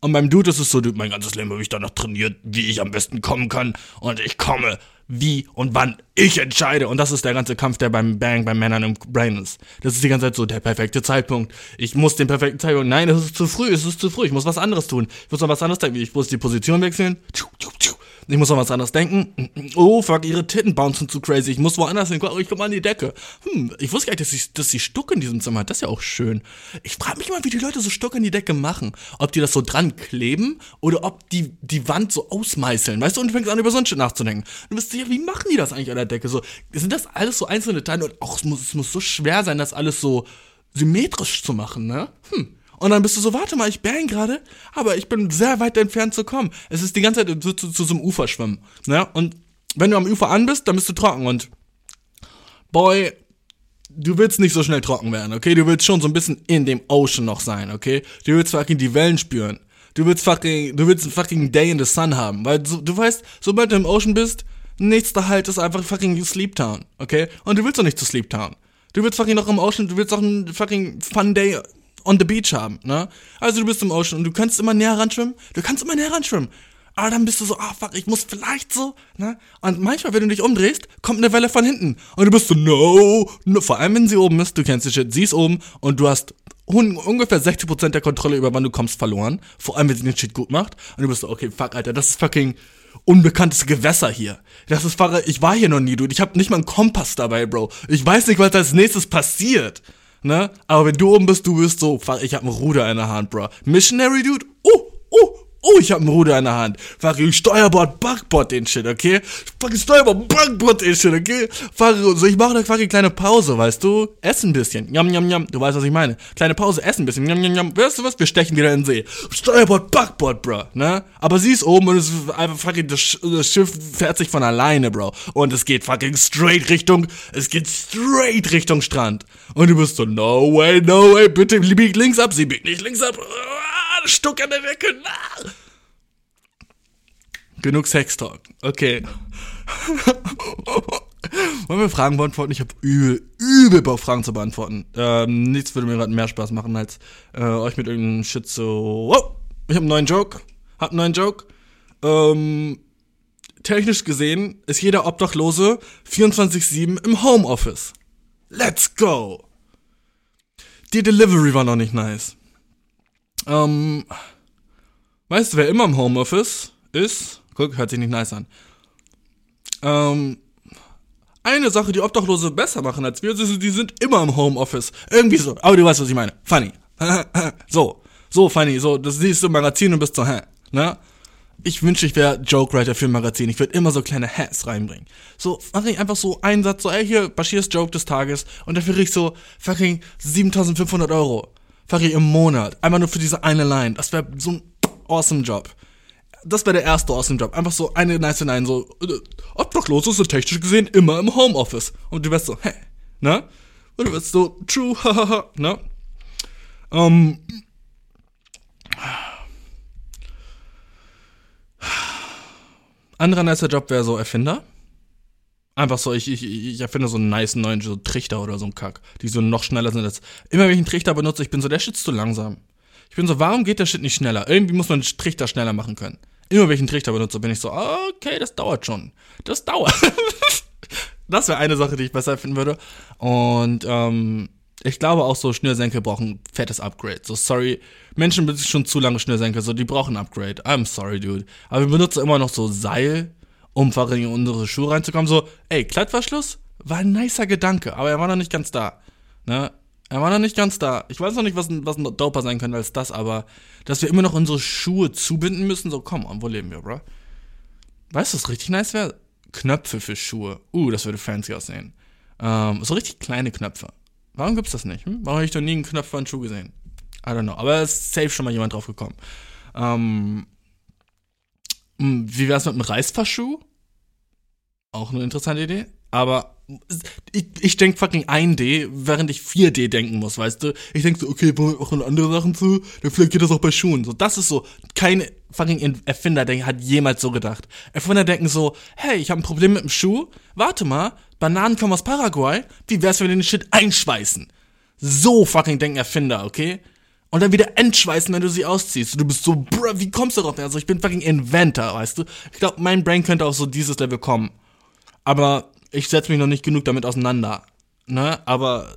Und beim Dude ist es so, mein ganzes Leben habe ich danach trainiert, wie ich am besten kommen kann. Und ich komme, wie und wann ich entscheide. Und das ist der ganze Kampf, der beim Bang, beim Männern im Brain ist. Das ist die ganze Zeit so der perfekte Zeitpunkt. Ich muss den perfekten Zeitpunkt. Nein, es ist zu früh, es ist zu früh. Ich muss was anderes tun. Ich muss noch was anderes denken. Ich muss die Position wechseln. Tschu, tschu, tschu. Ich muss noch was anderes denken. Oh, fuck, ihre Titten bouncen zu crazy. Ich muss woanders hin. Ich komme an die Decke. Hm, ich wusste gar nicht, dass sie, dass sie Stuck in diesem Zimmer hat. Das ist ja auch schön. Ich frage mich immer, wie die Leute so Stuck in die Decke machen. Ob die das so dran kleben oder ob die die Wand so ausmeißeln. Weißt du, und du fängst an, über so ein Shit nachzudenken. Du bist ja, wie machen die das eigentlich an der Decke? So, sind das alles so einzelne Teile? Und auch, es muss, es muss so schwer sein, das alles so symmetrisch zu machen, ne? Hm. Und dann bist du so, warte mal, ich bang gerade, aber ich bin sehr weit entfernt zu kommen. Es ist die ganze Zeit zu, zu, zu so einem Ufer schwimmen. Ne? Und wenn du am Ufer an bist, dann bist du trocken. Und Boy, du willst nicht so schnell trocken werden, okay? Du willst schon so ein bisschen in dem Ocean noch sein, okay? Du willst fucking die Wellen spüren. Du willst fucking, du willst einen fucking Day in the Sun haben. Weil du, du weißt, sobald du im Ocean bist, nächster Halt ist einfach fucking Sleep Town, okay? Und du willst doch nicht zu Sleep Town. Du willst fucking noch im Ocean, du willst auch einen fucking Fun Day on the beach haben, ne? Also du bist im Ocean und du kannst immer näher ran schwimmen. Du kannst immer näher ran schwimmen. Aber dann bist du so, ah fuck, ich muss vielleicht so, ne? Und manchmal, wenn du dich umdrehst, kommt eine Welle von hinten. Und du bist so, no, no. Vor allem, wenn sie oben ist, du kennst die Shit, sie ist oben und du hast ungefähr 60% der Kontrolle über wann du kommst verloren. Vor allem, wenn sie den Shit gut macht. Und du bist so, okay, fuck, Alter, das ist fucking unbekanntes Gewässer hier. Das ist, ich war hier noch nie, dude. Ich hab nicht mal einen Kompass dabei, Bro. Ich weiß nicht, was als nächstes passiert ne? Aber wenn du oben bist, du bist so, ich hab ein Ruder in der Hand, bro. Missionary Dude, oh, oh, Oh, ich hab ein Ruder in der Hand. Fucking Steuerbord, Backbord den Shit, okay? Fucking Steuerbord, Backbord den Shit, okay? Fucking, so, ich mache eine fucking kleine Pause, weißt du? Essen ein bisschen. Jam, jam, jam. Du weißt, was ich meine. Kleine Pause, essen ein bisschen. Jam, jam, jam. Weißt du was? Wir stechen wieder in den See. Steuerbord, Backbord, bro, ne? Aber sie ist oben und es ist einfach fucking, das, das Schiff fährt sich von alleine, bro. Und es geht fucking straight Richtung, es geht straight Richtung Strand. Und du bist so, no way, no way, bitte bieg links ab. Sie biegt nicht links ab. Stuck an der Decke. Na. Genug Sextalk. Okay. <laughs> Wollen wir Fragen beantworten? Ich habe übel, übel Bock, Fragen zu beantworten. Ähm, nichts würde mir gerade mehr Spaß machen, als äh, euch mit irgendeinem Shit zu. Wow, ich habe einen neuen Joke. Hab einen neuen Joke. Ähm, technisch gesehen ist jeder Obdachlose 24-7 im Homeoffice. Let's go! Die Delivery war noch nicht nice. Ähm, weißt du, wer immer im Homeoffice ist? Guck, hört sich nicht nice an. Ähm, eine Sache, die Obdachlose besser machen als wir, ist, die sind immer im Homeoffice. Irgendwie so. Aber du weißt, was ich meine. Funny. <laughs> so. So, funny. So, das siehst du im Magazin und bist so, hä? Ne? Ich wünsche, ich wäre Joke-Writer für ein Magazin. Ich würde immer so kleine Hats reinbringen. So, ich einfach so einen Satz, so, ey, hier, Bashirs Joke des Tages. Und dafür krieg ich so fucking 7500 Euro. Fucking im Monat. Einfach nur für diese eine Line. Das wäre so ein awesome Job das wäre der erste dem Job. Einfach so eine nice Line, so, äh, Obdachlose sind technisch gesehen immer im Homeoffice. Und du wirst so, hä, ne? Und du wirst so, true, <laughs> hahaha, ne? Ähm. Anderer nicer Job wäre so Erfinder. Einfach so, ich, ich, ich erfinde so einen nice neuen so Trichter oder so einen Kack, die so noch schneller sind als. Immer wenn ich einen Trichter benutze, ich bin so, der Shit ist zu langsam. Ich bin so, warum geht der Shit nicht schneller? Irgendwie muss man einen Trichter schneller machen können. Immer wenn ich einen Trichter benutze, bin ich so, okay, das dauert schon. Das dauert. <laughs> das wäre eine Sache, die ich besser finden würde. Und ähm, ich glaube auch so Schnürsenkel brauchen fettes Upgrade. So sorry, Menschen benutzen schon zu lange Schnürsenkel, so die brauchen ein Upgrade. I'm sorry, dude. Aber wir benutzen immer noch so Seil, um in unsere Schuhe reinzukommen. So, ey, Klettverschluss war ein nicer Gedanke, aber er war noch nicht ganz da. Ne? Er war noch nicht ganz da. Ich weiß noch nicht, was, was ein doper sein könnte als das, aber dass wir immer noch unsere Schuhe zubinden müssen, so komm, wo leben wir, bro? Weißt du, was richtig nice wäre? Knöpfe für Schuhe. Uh, das würde fancy aussehen. Ähm, so richtig kleine Knöpfe. Warum gibt's das nicht? Hm? Warum habe ich noch nie einen Knopf für einen Schuh gesehen? I don't know. Aber es ist safe schon mal jemand drauf gekommen. Ähm, hm, wie wär's mit einem Reißverschuh? Auch eine interessante Idee. Aber ich, ich denke fucking 1D, während ich 4D denken muss, weißt du? Ich denke so, okay, wollen wir auch in andere Sachen zu? Dann vielleicht geht das auch bei Schuhen. So, das ist so, kein fucking Erfinder der hat jemals so gedacht. Erfinder denken so, hey, ich habe ein Problem mit dem Schuh. Warte mal, Bananen kommen aus Paraguay. Wie wär's, wenn wir den Shit einschweißen? So fucking denken Erfinder, okay? Und dann wieder entschweißen, wenn du sie ausziehst. Du bist so, bruh, wie kommst du darauf? Also ich bin fucking Inventor, weißt du? Ich glaube, mein Brain könnte auch so dieses Level kommen. Aber ich setze mich noch nicht genug damit auseinander. Ne? Aber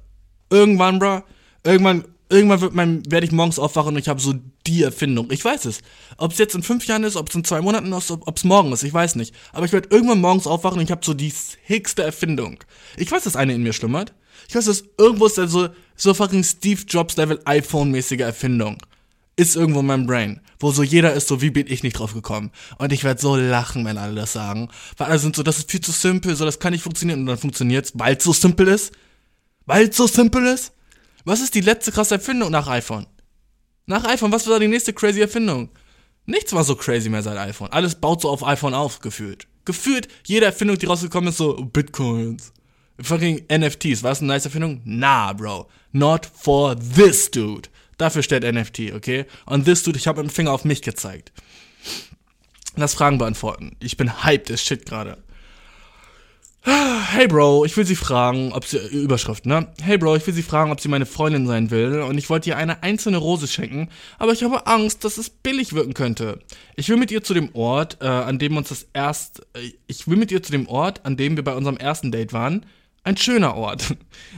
irgendwann, bro, irgendwann, irgendwann wird mein, werde ich morgens aufwachen und ich habe so die Erfindung. Ich weiß es. Ob es jetzt in fünf Jahren ist, ob es in zwei Monaten ist, ob es morgen ist, ich weiß nicht. Aber ich werde irgendwann morgens aufwachen und ich habe so die hickste Erfindung. Ich weiß, dass eine in mir schlummert. Ich weiß, dass irgendwo ist da so, so fucking Steve Jobs Level iPhone-mäßige Erfindung ist irgendwo in meinem Brain, wo so jeder ist so, wie bin ich nicht drauf gekommen? Und ich werde so lachen, wenn alle das sagen. Weil alle sind so, das ist viel zu simpel, so das kann nicht funktionieren und dann funktioniert's, weil es so simpel ist. Weil es so simpel ist. Was ist die letzte krasse Erfindung nach iPhone? Nach iPhone, was war die nächste crazy Erfindung? Nichts war so crazy mehr seit iPhone. Alles baut so auf iPhone auf, gefühlt. Gefühlt, jede Erfindung, die rausgekommen ist, so Bitcoins. Fucking NFTs. War das eine nice Erfindung? Nah, Bro. Not for this dude. Dafür steht NFT, okay? Und this dude, ich habe mit dem Finger auf mich gezeigt. Lass Fragen beantworten. Ich bin hyped as shit gerade. Hey Bro, ich will Sie fragen, ob Sie Überschrift, ne? Hey Bro, ich will Sie fragen, ob sie meine Freundin sein will und ich wollte ihr eine einzelne Rose schenken, aber ich habe Angst, dass es billig wirken könnte. Ich will mit ihr zu dem Ort, äh, an dem uns das erst, äh, ich will mit ihr zu dem Ort, an dem wir bei unserem ersten Date waren. Ein schöner Ort.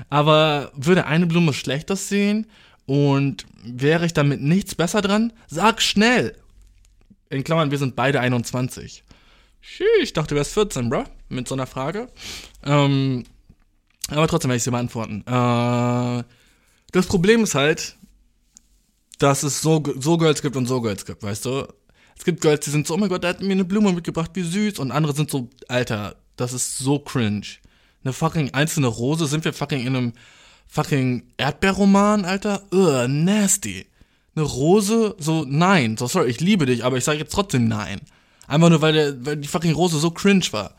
Aber würde eine Blume schlecht aussehen und wäre ich damit nichts besser dran? Sag schnell! In Klammern, wir sind beide 21. Ich dachte, du wärst 14, bro, mit so einer Frage. Ähm, aber trotzdem werde ich sie beantworten. Äh, das Problem ist halt, dass es so, so Girls gibt und so Girls gibt, weißt du? Es gibt Girls, die sind so, oh mein Gott, der hat mir eine Blume mitgebracht, wie süß. Und andere sind so, Alter, das ist so cringe. Eine fucking einzelne Rose, sind wir fucking in einem fucking Erdbeerroman, Alter? Ugh, nasty. Eine Rose, so nein. So, sorry, ich liebe dich, aber ich sage jetzt trotzdem nein. Einfach nur, weil, der, weil die fucking Rose so cringe war.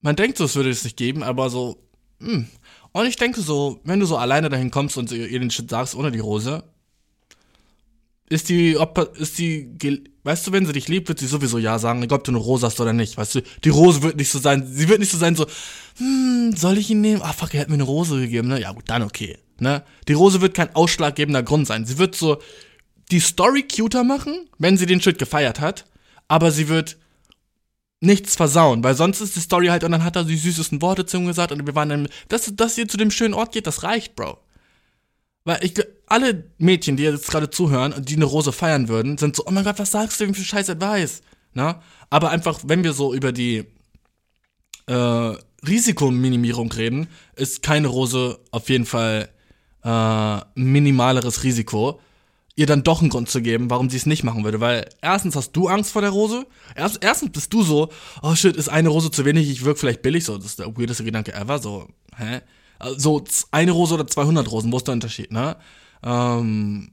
Man denkt so, es würde es nicht geben, aber so, hm. Und ich denke so, wenn du so alleine dahin kommst und ihr den Shit sagst ohne die Rose, ist die, ist die, weißt du, wenn sie dich liebt, wird sie sowieso ja sagen, egal ob du eine Rose hast oder nicht, weißt du, die Rose wird nicht so sein, sie wird nicht so sein, so, hm, soll ich ihn nehmen? Ah, fuck, er hat mir eine Rose gegeben, ne? Ja, gut, dann okay, ne? Die Rose wird kein ausschlaggebender Grund sein. Sie wird so die Story cuter machen, wenn sie den Shit gefeiert hat, aber sie wird nichts versauen, weil sonst ist die Story halt, und dann hat er die süßesten Worte zu ihm gesagt und wir waren dann, dass, dass ihr zu dem schönen Ort geht, das reicht, Bro. Weil ich, alle Mädchen, die jetzt gerade zuhören und die eine Rose feiern würden, sind so, oh mein Gott, was sagst du, wie viel Scheiß Advice? Na? Aber einfach, wenn wir so über die äh, Risikominimierung reden, ist keine Rose auf jeden Fall äh, minimaleres Risiko, ihr dann doch einen Grund zu geben, warum sie es nicht machen würde. Weil erstens hast du Angst vor der Rose. Erst, erstens bist du so, oh shit, ist eine Rose zu wenig, ich wirke vielleicht billig. So, das ist der weirdeste Gedanke ever. So, hä? So, eine Rose oder 200 Rosen, wo ist der Unterschied, ne? Ähm,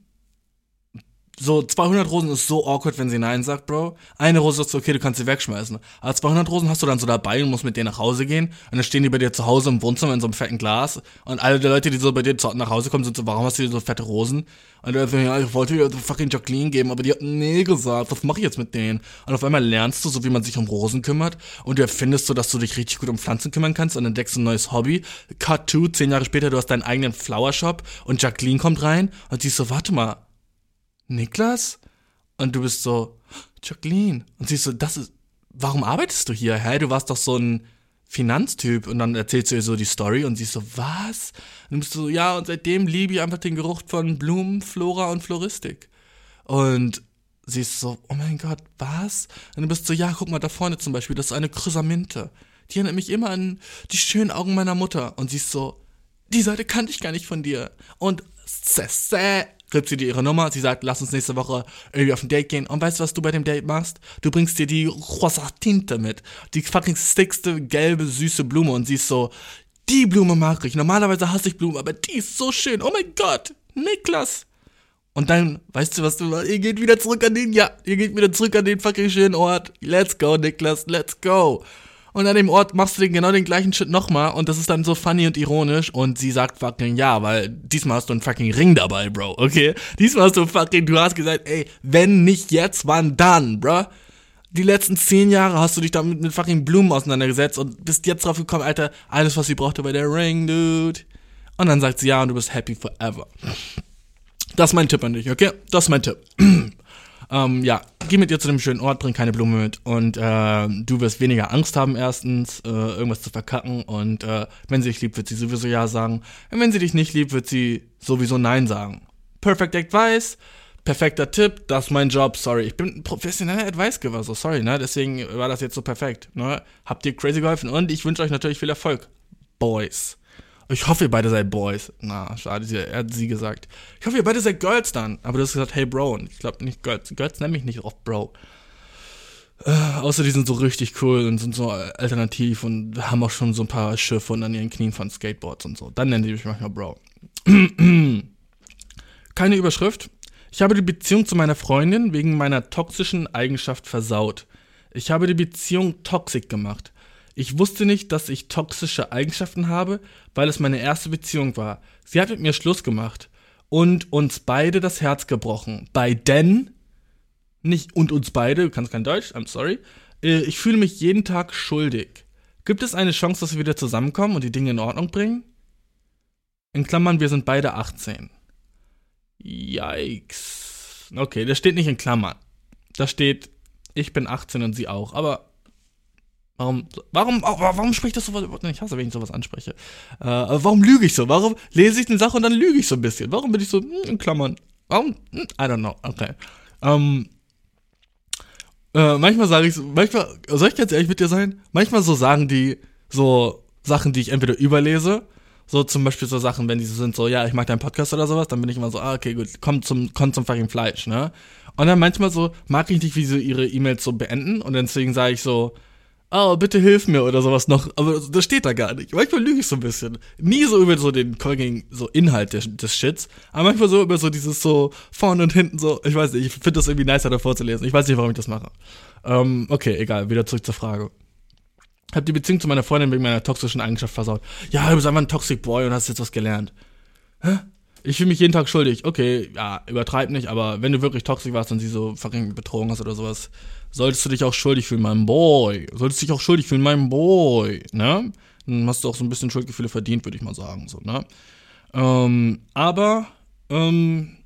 so 200 Rosen ist so awkward, wenn sie Nein sagt, Bro. Eine Rose ist okay, du kannst sie wegschmeißen. Aber 200 Rosen hast du dann so dabei und musst mit denen nach Hause gehen. Und dann stehen die bei dir zu Hause im Wohnzimmer in so einem fetten Glas. Und alle die Leute, die so bei dir nach Hause kommen, sind so, warum hast du so fette Rosen? Und du so, ja, ich wollte dir fucking Jacqueline geben, aber die hat nee gesagt, was mache ich jetzt mit denen? Und auf einmal lernst du so, wie man sich um Rosen kümmert. Und du erfindest so, dass du dich richtig gut um Pflanzen kümmern kannst und entdeckst ein neues Hobby. Cut to, zehn Jahre später, du hast deinen eigenen Flower Shop und Jacqueline kommt rein und sie ist so, warte mal, Niklas? Und du bist so, Jacqueline. Und sie ist so, das ist, warum arbeitest du hier? Hä, du warst doch so ein Finanztyp. Und dann erzählst du ihr so die Story und sie ist so, was? Und du bist so, ja, und seitdem liebe ich einfach den Geruch von Blumen, Flora und Floristik. Und sie ist so, oh mein Gott, was? Und du bist so, ja, guck mal, da vorne zum Beispiel, das ist eine Chrysaminte. Die erinnert mich immer an die schönen Augen meiner Mutter. Und sie ist so, die Seite kannte ich gar nicht von dir. Und gibt sie dir ihre Nummer. Sie sagt, lass uns nächste Woche irgendwie auf ein Date gehen. Und weißt du, was du bei dem Date machst? Du bringst dir die rosa Tinte mit. Die fucking stickste, gelbe, süße Blume. Und sie ist so, die Blume mag ich. Normalerweise hasse ich Blumen, aber die ist so schön. Oh mein Gott, Niklas. Und dann, weißt du, was du machst? Ihr geht wieder zurück an den, ja, ihr geht wieder zurück an den fucking schönen Ort. Let's go, Niklas, let's go. Und an dem Ort machst du den, genau den gleichen Shit nochmal und das ist dann so funny und ironisch und sie sagt fucking ja, weil diesmal hast du einen fucking Ring dabei, Bro, okay? Diesmal hast du fucking, du hast gesagt, ey, wenn nicht jetzt, wann dann, bro? Die letzten zehn Jahre hast du dich damit mit fucking Blumen auseinandergesetzt und bist jetzt drauf gekommen, Alter, alles, was sie brauchte, war der Ring, dude. Und dann sagt sie ja und du bist happy forever. Das ist mein Tipp an dich, okay? Das ist mein Tipp. <clears throat> ähm, ja, geh mit ihr zu dem schönen Ort, bring keine Blume mit und äh, du wirst weniger Angst haben, erstens, äh, irgendwas zu verkacken und äh, wenn sie dich liebt, wird sie sowieso Ja sagen. Und wenn sie dich nicht liebt, wird sie sowieso Nein sagen. Perfect Advice, perfekter Tipp, das ist mein Job, sorry. Ich bin professioneller Advice-Giver, so sorry, ne? Deswegen war das jetzt so perfekt, ne? Habt ihr crazy geholfen und ich wünsche euch natürlich viel Erfolg. Boys. Ich hoffe, ihr beide seid Boys. Na, schade, er hat sie gesagt. Ich hoffe, ihr beide seid Girls dann. Aber du hast gesagt, hey Bro. Und ich glaube nicht Girls. Girls nenne mich nicht oft Bro. Äh, außer die sind so richtig cool und sind so alternativ und haben auch schon so ein paar Schiffe und an ihren Knien von Skateboards und so. Dann nennen die mich manchmal Bro. <clears throat> Keine Überschrift. Ich habe die Beziehung zu meiner Freundin wegen meiner toxischen Eigenschaft versaut. Ich habe die Beziehung toxisch gemacht. Ich wusste nicht, dass ich toxische Eigenschaften habe, weil es meine erste Beziehung war. Sie hat mit mir Schluss gemacht und uns beide das Herz gebrochen. Bei denn, nicht und uns beide, du kannst kein Deutsch, I'm sorry. Äh, ich fühle mich jeden Tag schuldig. Gibt es eine Chance, dass wir wieder zusammenkommen und die Dinge in Ordnung bringen? In Klammern, wir sind beide 18. Yikes. Okay, das steht nicht in Klammern. Da steht, ich bin 18 und sie auch. Aber Warum, warum, warum spricht das sowas überhaupt nicht? Ich hasse, wenn ich sowas anspreche. Äh, warum lüge ich so? Warum lese ich eine Sache und dann lüge ich so ein bisschen? Warum bin ich so, hm, in Klammern? Warum? Hm, I don't know. Okay. Ähm, äh, manchmal sage ich so, manchmal, soll ich ganz ehrlich mit dir sein? Manchmal so sagen die so Sachen, die ich entweder überlese, so zum Beispiel so Sachen, wenn die so sind, so, ja, ich mag deinen Podcast oder sowas, dann bin ich immer so, ah, okay, gut, komm zum, komm zum fucking Fleisch, ne? Und dann manchmal so, mag ich nicht, wie sie ihre E-Mails so beenden und deswegen sage ich so, oh, bitte hilf mir oder sowas noch. Aber das steht da gar nicht. Manchmal lüge ich so ein bisschen. Nie so über so den so Inhalt des, des Shits, aber manchmal so über so dieses so vorne und hinten so, ich weiß nicht, ich finde das irgendwie nicer davor zu lesen. Ich weiß nicht, warum ich das mache. Ähm, okay, egal, wieder zurück zur Frage. Hab die Beziehung zu meiner Freundin wegen meiner toxischen Eigenschaft versaut. Ja, du bist einfach ein Toxic Boy und hast jetzt was gelernt. Hä? Ich fühle mich jeden Tag schuldig. Okay, ja, übertreib nicht, aber wenn du wirklich toxisch warst und sie so fucking betrogen hast oder sowas, solltest du dich auch schuldig fühlen, mein Boy. Solltest dich auch schuldig fühlen, mein Boy, ne? Dann hast du auch so ein bisschen Schuldgefühle verdient, würde ich mal sagen, so, ne? Ähm, aber, ähm,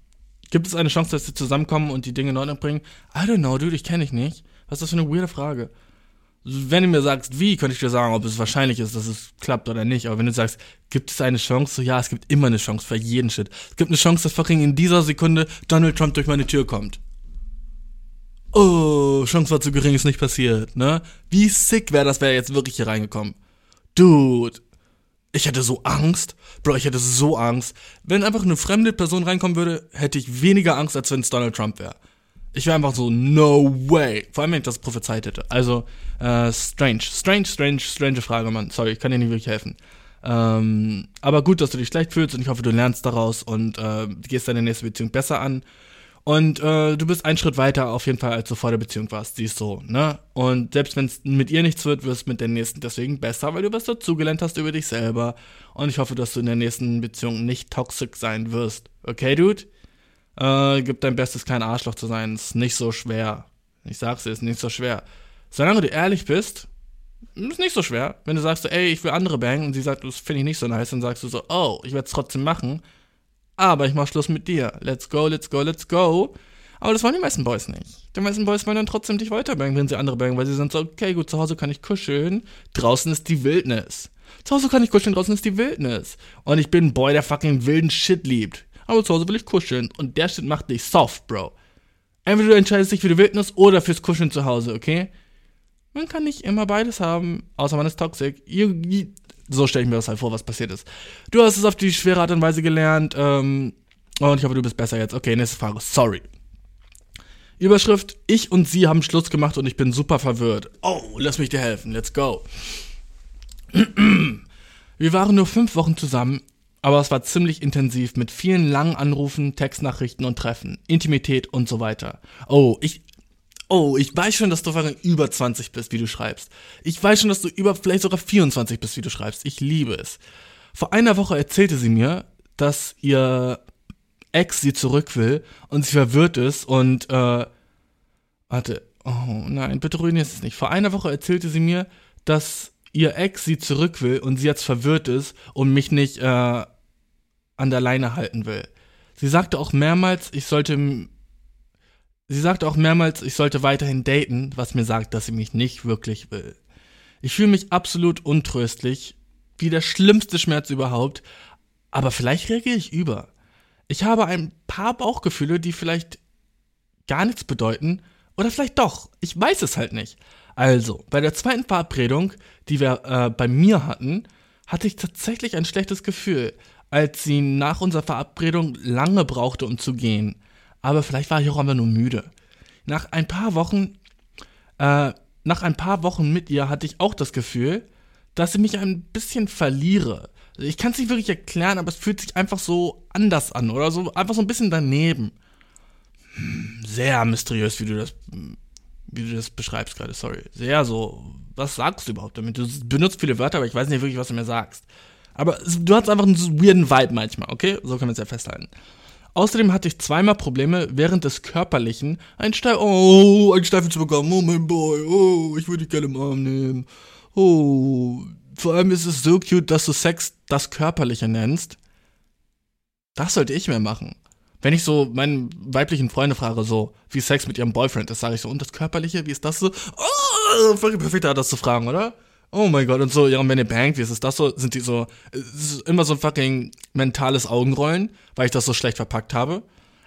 gibt es eine Chance, dass sie zusammenkommen und die Dinge in Ordnung bringen? I don't know, dude, ich kenne dich nicht. Was ist das für eine weirde Frage? Wenn du mir sagst, wie, könnte ich dir sagen, ob es wahrscheinlich ist, dass es klappt oder nicht. Aber wenn du sagst, gibt es eine Chance? So, ja, es gibt immer eine Chance für jeden Shit. Es gibt eine Chance, dass fucking in dieser Sekunde Donald Trump durch meine Tür kommt oh, Chance war zu gering, ist nicht passiert, ne? Wie sick wäre das, wäre jetzt wirklich hier reingekommen. Dude, ich hätte so Angst. Bro, ich hätte so Angst. Wenn einfach eine fremde Person reinkommen würde, hätte ich weniger Angst, als wenn es Donald Trump wäre. Ich wäre einfach so, no way. Vor allem, wenn ich das prophezeit hätte. Also, äh, strange. Strange, strange, strange Frage, Mann. Sorry, ich kann dir nicht wirklich helfen. Ähm, aber gut, dass du dich schlecht fühlst und ich hoffe, du lernst daraus und äh, gehst deine nächste Beziehung besser an. Und äh, du bist einen Schritt weiter auf jeden Fall, als du vor der Beziehung warst. Siehst so, ne? Und selbst wenn es mit ihr nichts wird, wirst du mit der nächsten deswegen besser, weil du was dazugelernt hast über dich selber. Und ich hoffe, dass du in der nächsten Beziehung nicht toxisch sein wirst. Okay, Dude? Äh, gib dein Bestes, kein Arschloch zu sein. Ist nicht so schwer. Ich sag's dir, ist nicht so schwer. Solange du ehrlich bist, ist nicht so schwer. Wenn du sagst, ey, ich will andere bangen und sie sagt, das finde ich nicht so nice, dann sagst du so, oh, ich werde es trotzdem machen aber ich mach Schluss mit dir. Let's go, let's go, let's go. Aber das wollen die meisten Boys nicht. Die meisten Boys wollen dann trotzdem dich weiterbringen, wenn sie andere bringen, weil sie sind so, okay, gut, zu Hause kann ich kuscheln, draußen ist die Wildnis. Zu Hause kann ich kuscheln, draußen ist die Wildnis. Und ich bin ein Boy, der fucking wilden Shit liebt. Aber zu Hause will ich kuscheln. Und der Shit macht dich soft, Bro. Entweder du entscheidest dich für die Wildnis oder fürs Kuscheln zu Hause, okay? Man kann nicht immer beides haben, außer man ist toxic. So stelle ich mir das halt vor, was passiert ist. Du hast es auf die schwere Art und Weise gelernt, ähm, und ich hoffe, du bist besser jetzt. Okay, nächste Frage. Sorry. Überschrift: Ich und sie haben Schluss gemacht und ich bin super verwirrt. Oh, lass mich dir helfen. Let's go. <clears throat> Wir waren nur fünf Wochen zusammen, aber es war ziemlich intensiv mit vielen langen Anrufen, Textnachrichten und Treffen, Intimität und so weiter. Oh, ich. Oh, ich weiß schon, dass du über 20 bist, wie du schreibst. Ich weiß schon, dass du über vielleicht sogar 24 bist, wie du schreibst. Ich liebe es. Vor einer Woche erzählte sie mir, dass ihr Ex sie zurück will und sie verwirrt ist und äh, warte, oh nein, bitte ruinier es nicht. Vor einer Woche erzählte sie mir, dass ihr Ex sie zurück will und sie jetzt verwirrt ist und mich nicht äh, an der Leine halten will. Sie sagte auch mehrmals, ich sollte Sie sagte auch mehrmals, ich sollte weiterhin daten, was mir sagt, dass sie mich nicht wirklich will. Ich fühle mich absolut untröstlich, wie der schlimmste Schmerz überhaupt, aber vielleicht reagiere ich über. Ich habe ein paar Bauchgefühle, die vielleicht gar nichts bedeuten oder vielleicht doch. Ich weiß es halt nicht. Also, bei der zweiten Verabredung, die wir äh, bei mir hatten, hatte ich tatsächlich ein schlechtes Gefühl, als sie nach unserer Verabredung lange brauchte, um zu gehen. Aber vielleicht war ich auch einfach nur müde. Nach ein paar Wochen, äh, nach ein paar Wochen mit ihr hatte ich auch das Gefühl, dass ich mich ein bisschen verliere. Ich kann es nicht wirklich erklären, aber es fühlt sich einfach so anders an oder so einfach so ein bisschen daneben. Hm, sehr mysteriös, wie du das, wie du das beschreibst gerade. Sorry, sehr so. Was sagst du überhaupt damit? Du benutzt viele Wörter, aber ich weiß nicht wirklich, was du mir sagst. Aber du hast einfach einen weirden Vibe manchmal, okay? So können wir es ja festhalten. Außerdem hatte ich zweimal Probleme, während des Körperlichen einen Steif oh, einen Steifen zu bekommen. Oh, mein Boy, oh, ich würde dich gerne im Arm nehmen. Oh, vor allem ist es so cute, dass du Sex das Körperliche nennst. Das sollte ich mehr machen. Wenn ich so meinen weiblichen Freunde frage, so, wie Sex mit ihrem Boyfriend ist, sage ich so, und das Körperliche, wie ist das so? Oh, voll perfekt, das zu fragen, oder? Oh mein Gott, und so, ja, und wenn ihr bangt, wie ist das so? Sind die so, es ist immer so ein fucking mentales Augenrollen, weil ich das so schlecht verpackt habe.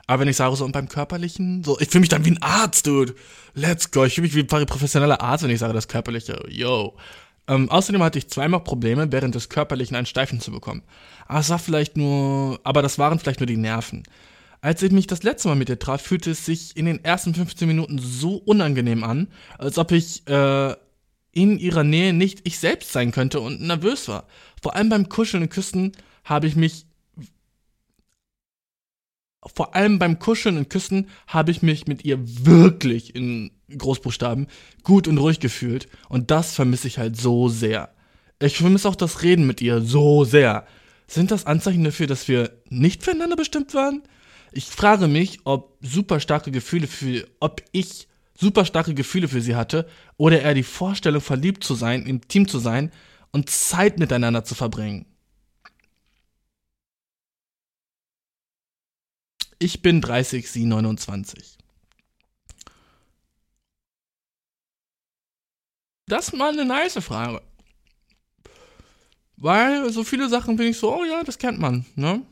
Aber wenn ich sage so, und beim Körperlichen, so, ich fühle mich dann wie ein Arzt, dude. Let's go. Ich fühle mich wie ein professioneller Arzt, wenn ich sage das Körperliche. Yo. Ähm, außerdem hatte ich zweimal Probleme, während des Körperlichen einen Steifen zu bekommen. Aber es war vielleicht nur, aber das waren vielleicht nur die Nerven. Als ich mich das letzte Mal mit ihr traf, fühlte es sich in den ersten 15 Minuten so unangenehm an, als ob ich äh, in ihrer Nähe nicht ich selbst sein könnte und nervös war. Vor allem beim Kuscheln und Küssen habe ich mich vor allem beim Kuscheln und Küssen habe ich mich mit ihr wirklich in Großbuchstaben gut und ruhig gefühlt. Und das vermisse ich halt so sehr. Ich vermisse auch das Reden mit ihr so sehr. Sind das Anzeichen dafür, dass wir nicht füreinander bestimmt waren? Ich frage mich, ob super starke Gefühle für, ob ich super starke Gefühle für sie hatte oder eher die Vorstellung, verliebt zu sein, im Team zu sein und Zeit miteinander zu verbringen. Ich bin 30, sie 29. Das ist mal eine nice Frage. Weil so viele Sachen bin ich so, oh ja, das kennt man, ne?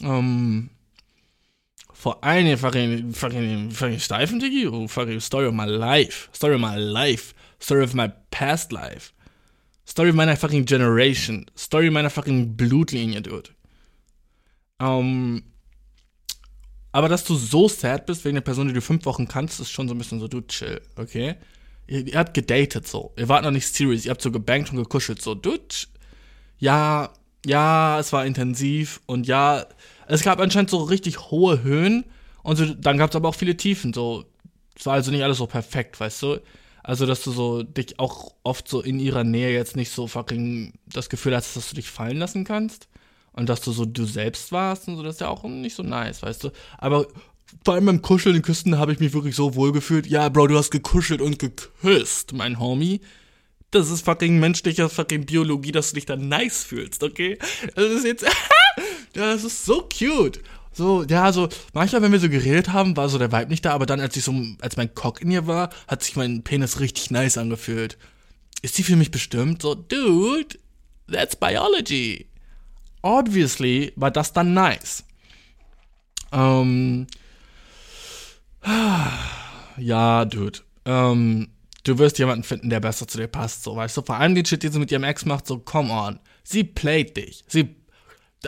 Ähm, vor allem fucking, fucking, fucking Steifen, Diggi. Oh, fucking Story of my life. Story of my life. Story of my past life. Story meiner fucking Generation. Story meiner fucking Blutlinie, dude. Ähm, aber dass du so sad bist wegen der Person, die du fünf Wochen kannst, ist schon so ein bisschen so, du chill, okay? Ihr, ihr, habt gedatet so. Ihr wart noch nicht serious. Ihr habt so gebankt und gekuschelt so. Dude, ja, ja, es war intensiv und ja, es gab anscheinend so richtig hohe Höhen und so, dann gab es aber auch viele Tiefen. So, es war also nicht alles so perfekt, weißt du? Also, dass du so dich auch oft so in ihrer Nähe jetzt nicht so fucking das Gefühl hast, dass du dich fallen lassen kannst und dass du so du selbst warst und so, das ist ja auch nicht so nice, weißt du? Aber vor allem beim Kuscheln in Küsten habe ich mich wirklich so wohl gefühlt. Ja, Bro, du hast gekuschelt und geküsst, mein Homie. Das ist fucking menschlicher fucking Biologie, dass du dich da nice fühlst, okay? Das ist jetzt. <laughs> <laughs> das ist so cute. So, ja, so, manchmal, wenn wir so geredet haben, war so der Vibe nicht da, aber dann, als ich so, als mein Cock in ihr war, hat sich mein Penis richtig nice angefühlt. Ist die für mich bestimmt? So, dude, that's biology. Obviously war das dann nice. Ähm, ja, Dude. Ähm, du wirst jemanden finden, der besser zu dir passt, so, weißt du? Vor allem den Shit, den sie mit ihrem Ex macht, so, come on. Sie playt dich. Sie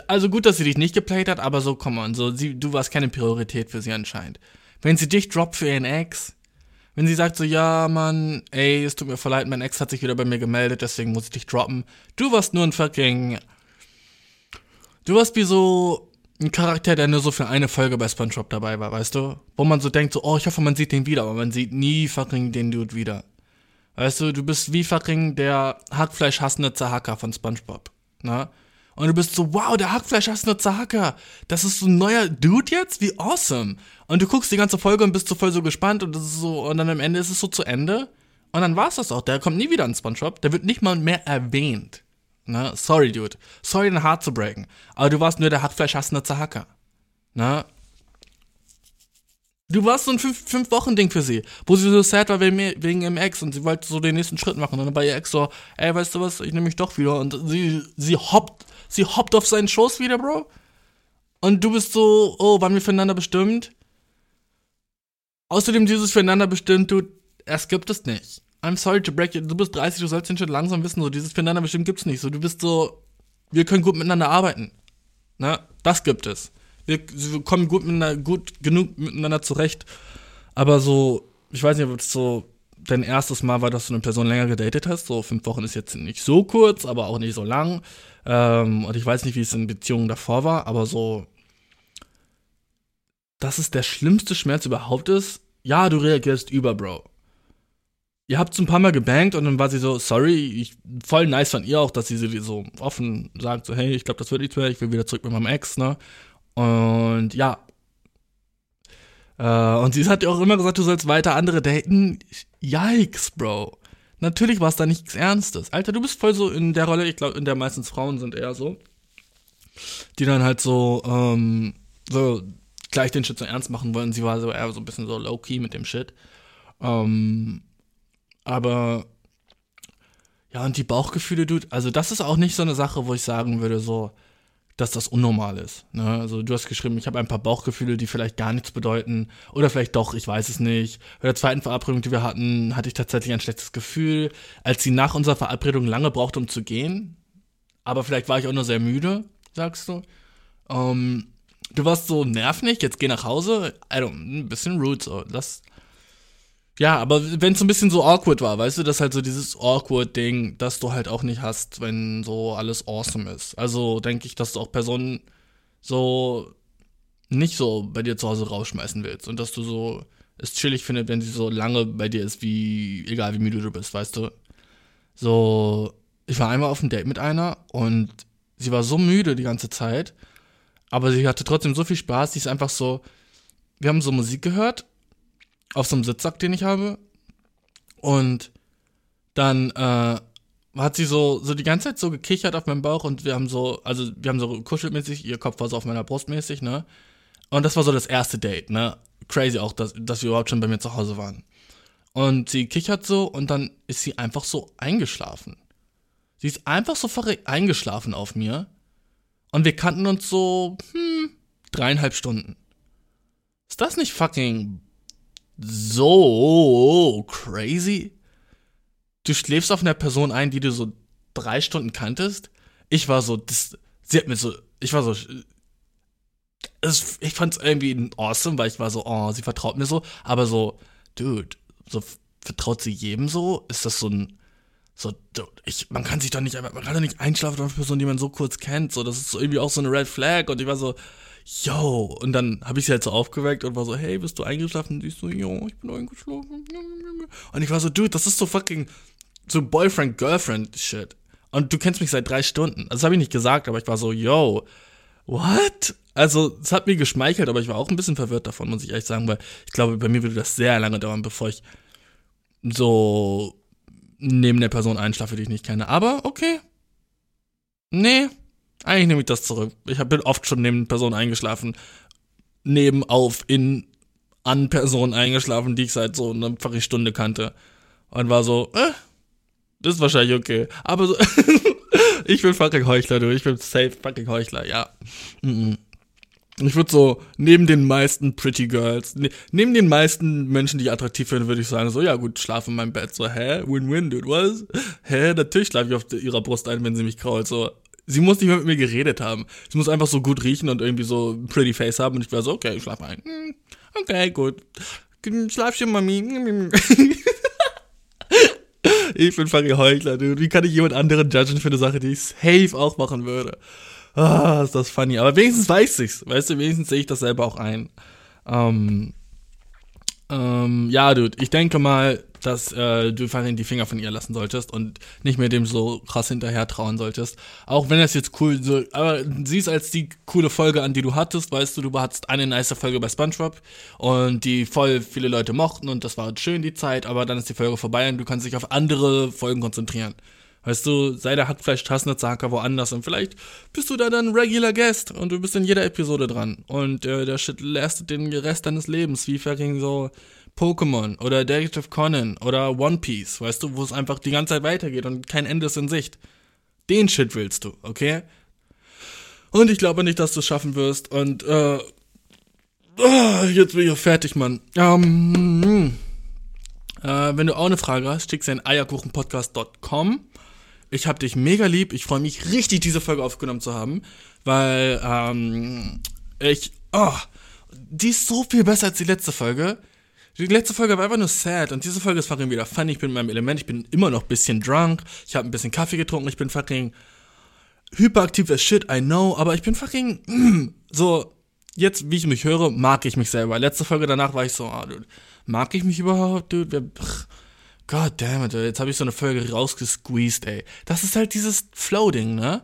also gut, dass sie dich nicht geplayt hat, aber so, come on, so, sie, du warst keine Priorität für sie anscheinend. Wenn sie dich droppt für ihren Ex, wenn sie sagt so, ja, Mann, ey, es tut mir voll leid, mein Ex hat sich wieder bei mir gemeldet, deswegen muss ich dich droppen. Du warst nur ein fucking, du warst wie so ein Charakter, der nur so für eine Folge bei SpongeBob dabei war, weißt du? Wo man so denkt so, oh, ich hoffe, man sieht den wieder, aber man sieht nie fucking den Dude wieder. Weißt du, du bist wie fucking der Hackfleisch hassende Zahacker von SpongeBob, ne? Und du bist so, wow, der Hackfleisch hast eine Zahaka. Das ist so ein neuer Dude jetzt? Wie awesome. Und du guckst die ganze Folge und bist so voll so gespannt und das ist so, und dann am Ende ist es so zu Ende. Und dann war's das auch. Der kommt nie wieder in Spongebob. Der wird nicht mal mehr erwähnt. Ne? Sorry, Dude. Sorry, dein Hart zu breaken. Aber du warst nur der Hackfleisch hast eine Zahaka. Ne? Du warst so ein Fünf-Wochen-Ding für sie, wo sie so sad war wegen, ihrem Ex und sie wollte so den nächsten Schritt machen. Und dann war ihr Ex so, ey, weißt du was, ich nehme mich doch wieder. Und sie, sie hoppt Sie hoppt auf seinen Schoß wieder, Bro. Und du bist so, oh, waren wir füreinander bestimmt? Außerdem dieses füreinander bestimmt, du, es gibt es nicht. I'm sorry to break you. Du bist 30, du sollst den Shit langsam wissen, so, dieses füreinander bestimmt gibt's nicht. So, du bist so, wir können gut miteinander arbeiten. Na, das gibt es. Wir, wir kommen gut miteinander, gut genug miteinander zurecht. Aber so, ich weiß nicht, ob es so dein erstes Mal war, dass du eine Person länger gedatet hast. So fünf Wochen ist jetzt nicht so kurz, aber auch nicht so lang. Ähm, und ich weiß nicht, wie es in Beziehungen davor war, aber so, dass es der schlimmste Schmerz überhaupt ist. Ja, du reagierst über, Bro. Ihr habt so ein paar Mal gebankt und dann war sie so, sorry, ich, voll nice von ihr auch, dass sie so offen sagt, so, hey, ich glaube, das wird nichts mehr, ich will wieder zurück mit meinem Ex, ne? Und ja. Äh, und sie hat ja auch immer gesagt, du sollst weiter andere daten. Yikes, Bro. Natürlich war es da nichts Ernstes. Alter, du bist voll so in der Rolle, ich glaube, in der meistens Frauen sind eher so, die dann halt so, ähm, so gleich den Shit so ernst machen wollen. Sie war so eher so ein bisschen so low-key mit dem Shit. Ähm, aber ja, und die Bauchgefühle, Dude, also das ist auch nicht so eine Sache, wo ich sagen würde, so, dass das unnormal ist. Ne? Also du hast geschrieben, ich habe ein paar Bauchgefühle, die vielleicht gar nichts bedeuten. Oder vielleicht doch, ich weiß es nicht. Bei der zweiten Verabredung, die wir hatten, hatte ich tatsächlich ein schlechtes Gefühl, als sie nach unserer Verabredung lange brauchte, um zu gehen. Aber vielleicht war ich auch nur sehr müde, sagst du. Ähm, du warst so nervig, jetzt geh nach Hause. I don't, ein bisschen rude so. Das ja, aber wenn es so ein bisschen so awkward war, weißt du, das halt so dieses awkward Ding, das du halt auch nicht hast, wenn so alles awesome ist. Also denke ich, dass du auch Personen so nicht so bei dir zu Hause rausschmeißen willst und dass du so es chillig findest, wenn sie so lange bei dir ist, wie egal wie müde du bist, weißt du. So, ich war einmal auf einem Date mit einer und sie war so müde die ganze Zeit, aber sie hatte trotzdem so viel Spaß, sie ist einfach so, wir haben so Musik gehört auf so einem Sitzsack, den ich habe. Und dann äh, hat sie so, so die ganze Zeit so gekichert auf meinem Bauch und wir haben so, also wir haben so kuschelmäßig, ihr Kopf war so auf meiner Brust mäßig, ne? Und das war so das erste Date, ne? Crazy auch, dass, dass wir überhaupt schon bei mir zu Hause waren. Und sie kichert so und dann ist sie einfach so eingeschlafen. Sie ist einfach so eingeschlafen auf mir. Und wir kannten uns so, hm, dreieinhalb Stunden. Ist das nicht fucking so crazy? Du schläfst auf einer Person ein, die du so drei Stunden kanntest. Ich war so, das, sie hat mir so, ich war so, ich fand's irgendwie awesome, weil ich war so, oh, sie vertraut mir so, aber so, dude, so vertraut sie jedem so? Ist das so ein, so, ich, man kann sich doch nicht, man kann doch nicht einschlafen auf eine Person, die man so kurz kennt, so, das ist so irgendwie auch so eine Red Flag und ich war so, yo. Und dann habe ich sie halt so aufgeweckt und war so, hey, bist du eingeschlafen? Und sie so, yo, ich bin eingeschlafen. Und ich war so, dude, das ist so fucking so Boyfriend-Girlfriend-Shit. Und du kennst mich seit drei Stunden. Das habe ich nicht gesagt, aber ich war so, yo, what? Also, es hat mir geschmeichelt, aber ich war auch ein bisschen verwirrt davon, muss ich ehrlich sagen, weil ich glaube, bei mir würde das sehr lange dauern, bevor ich so neben der Person einschlafe, die ich nicht kenne. Aber okay. Nee, eigentlich nehme ich das zurück. Ich bin oft schon neben Personen eingeschlafen. nebenauf in an Personen eingeschlafen, die ich seit so einer Stunde kannte. Und war so, äh, das ist wahrscheinlich okay. Aber so, <laughs> ich bin fucking Heuchler, du. Ich bin safe fucking Heuchler, ja. Ich würde so, neben den meisten Pretty Girls, ne, neben den meisten Menschen, die ich attraktiv finde, würde ich sagen, so, ja gut, schlaf in meinem Bett. So, hä? Win-win, dude, was? Hä? Natürlich schlafe ich auf ihrer Brust ein, wenn sie mich krault. So, sie muss nicht mehr mit mir geredet haben. Sie muss einfach so gut riechen und irgendwie so ein pretty face haben. Und ich wäre so, okay, ich schlaf ein. Hm, okay, gut. Schlafchen, Mami. <laughs> ich bin fucking Heuchler, dude. Wie kann ich jemand anderen judgen für eine Sache, die ich safe auch machen würde? Ah, ist das funny. Aber wenigstens weiß ich's. Weißt du, wenigstens sehe ich das selber auch ein. Ähm, ähm, ja, Dude, ich denke mal, dass äh, du die Finger von ihr lassen solltest und nicht mehr dem so krass hinterher trauen solltest. Auch wenn das jetzt cool so, aber siehst als die coole Folge an, die du hattest, weißt du, du hattest eine nice Folge bei SpongeBob und die voll viele Leute mochten und das war schön die Zeit, aber dann ist die Folge vorbei und du kannst dich auf andere Folgen konzentrieren. Weißt du, sei der Hackfleisch Tassnitzer woanders und vielleicht bist du da dann Regular Guest und du bist in jeder Episode dran. Und äh, der Shit lastet den Rest deines Lebens, wie fucking so Pokémon oder Detective Conan oder One Piece, weißt du, wo es einfach die ganze Zeit weitergeht und kein Ende ist in Sicht. Den Shit willst du, okay? Und ich glaube nicht, dass du es schaffen wirst. Und äh, oh, jetzt bin ich auch fertig, Mann. Ähm, äh, wenn du auch eine Frage hast, schick sie an eierkuchenpodcast.com ich hab dich mega lieb. Ich freue mich richtig, diese Folge aufgenommen zu haben, weil ähm, ich, oh, die ist so viel besser als die letzte Folge. Die letzte Folge war einfach nur sad und diese Folge ist fucking wieder funny. Ich bin in meinem Element, ich bin immer noch ein bisschen drunk. Ich habe ein bisschen Kaffee getrunken, ich bin fucking hyperaktiv as shit, I know, aber ich bin fucking mm, <clears throat> so jetzt, wie ich mich höre, mag ich mich selber. Letzte Folge danach war ich so, ah, dude, mag ich mich überhaupt, dude? God damn it, jetzt habe ich so eine Folge rausgesqueezed, ey. Das ist halt dieses Flow-Ding, ne?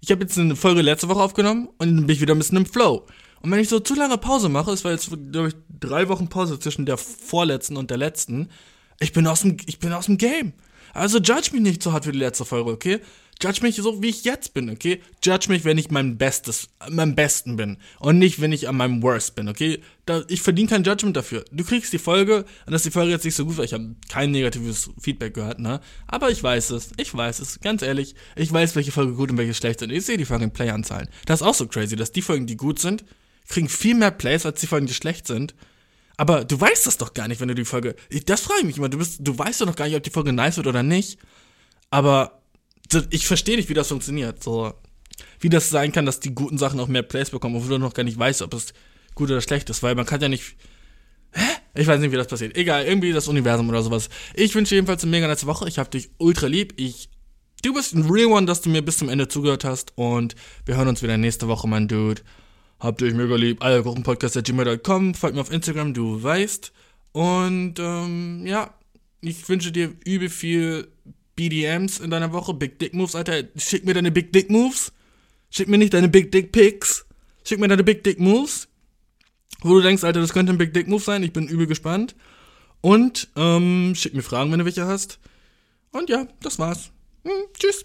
Ich habe jetzt eine Folge letzte Woche aufgenommen und dann bin ich wieder ein bisschen im Flow. Und wenn ich so zu lange Pause mache, es war jetzt, glaube ich, drei Wochen Pause zwischen der vorletzten und der letzten, ich bin aus dem, ich bin aus dem Game. Also judge mich nicht so hart für die letzte Folge, okay? Judge mich so, wie ich jetzt bin, okay? Judge mich, wenn ich mein Bestes, mein Besten bin. Und nicht, wenn ich an meinem Worst bin, okay? Da, ich verdiene kein Judgment dafür. Du kriegst die Folge, und dass die Folge jetzt nicht so gut war. Ich habe kein negatives Feedback gehört, ne? Aber ich weiß es. Ich weiß es. Ganz ehrlich. Ich weiß, welche Folge gut und welche schlecht sind. Ich sehe die Folgen Playanzahlen. Das ist auch so crazy, dass die Folgen, die gut sind, kriegen viel mehr Plays als die Folgen, die schlecht sind. Aber du weißt das doch gar nicht, wenn du die Folge. Das frage ich mich immer. Du, bist, du weißt doch noch gar nicht, ob die Folge nice wird oder nicht. Aber ich verstehe nicht, wie das funktioniert. So, wie das sein kann, dass die guten Sachen auch mehr Plays bekommen, obwohl du noch gar nicht weißt, ob es gut oder schlecht ist, weil man kann ja nicht. Hä? Ich weiß nicht, wie das passiert. Egal, irgendwie das Universum oder sowas. Ich wünsche jedenfalls eine mega nette Woche. Ich hab dich ultra lieb. Ich. Du bist ein Real One, dass du mir bis zum Ende zugehört hast. Und wir hören uns wieder nächste Woche, mein Dude. Habt euch mega lieb. Eierkochenpodcast.gmail.com. Folgt mir auf Instagram, du weißt. Und ähm, ja, ich wünsche dir übel viel BDMs in deiner Woche, Big Dick Moves, Alter. Schick mir deine Big Dick Moves. Schick mir nicht deine Big Dick Pics. Schick mir deine Big Dick Moves. Wo du denkst, Alter, das könnte ein Big Dick Move sein. Ich bin übel gespannt. Und ähm, schick mir Fragen, wenn du welche hast. Und ja, das war's. Hm, tschüss.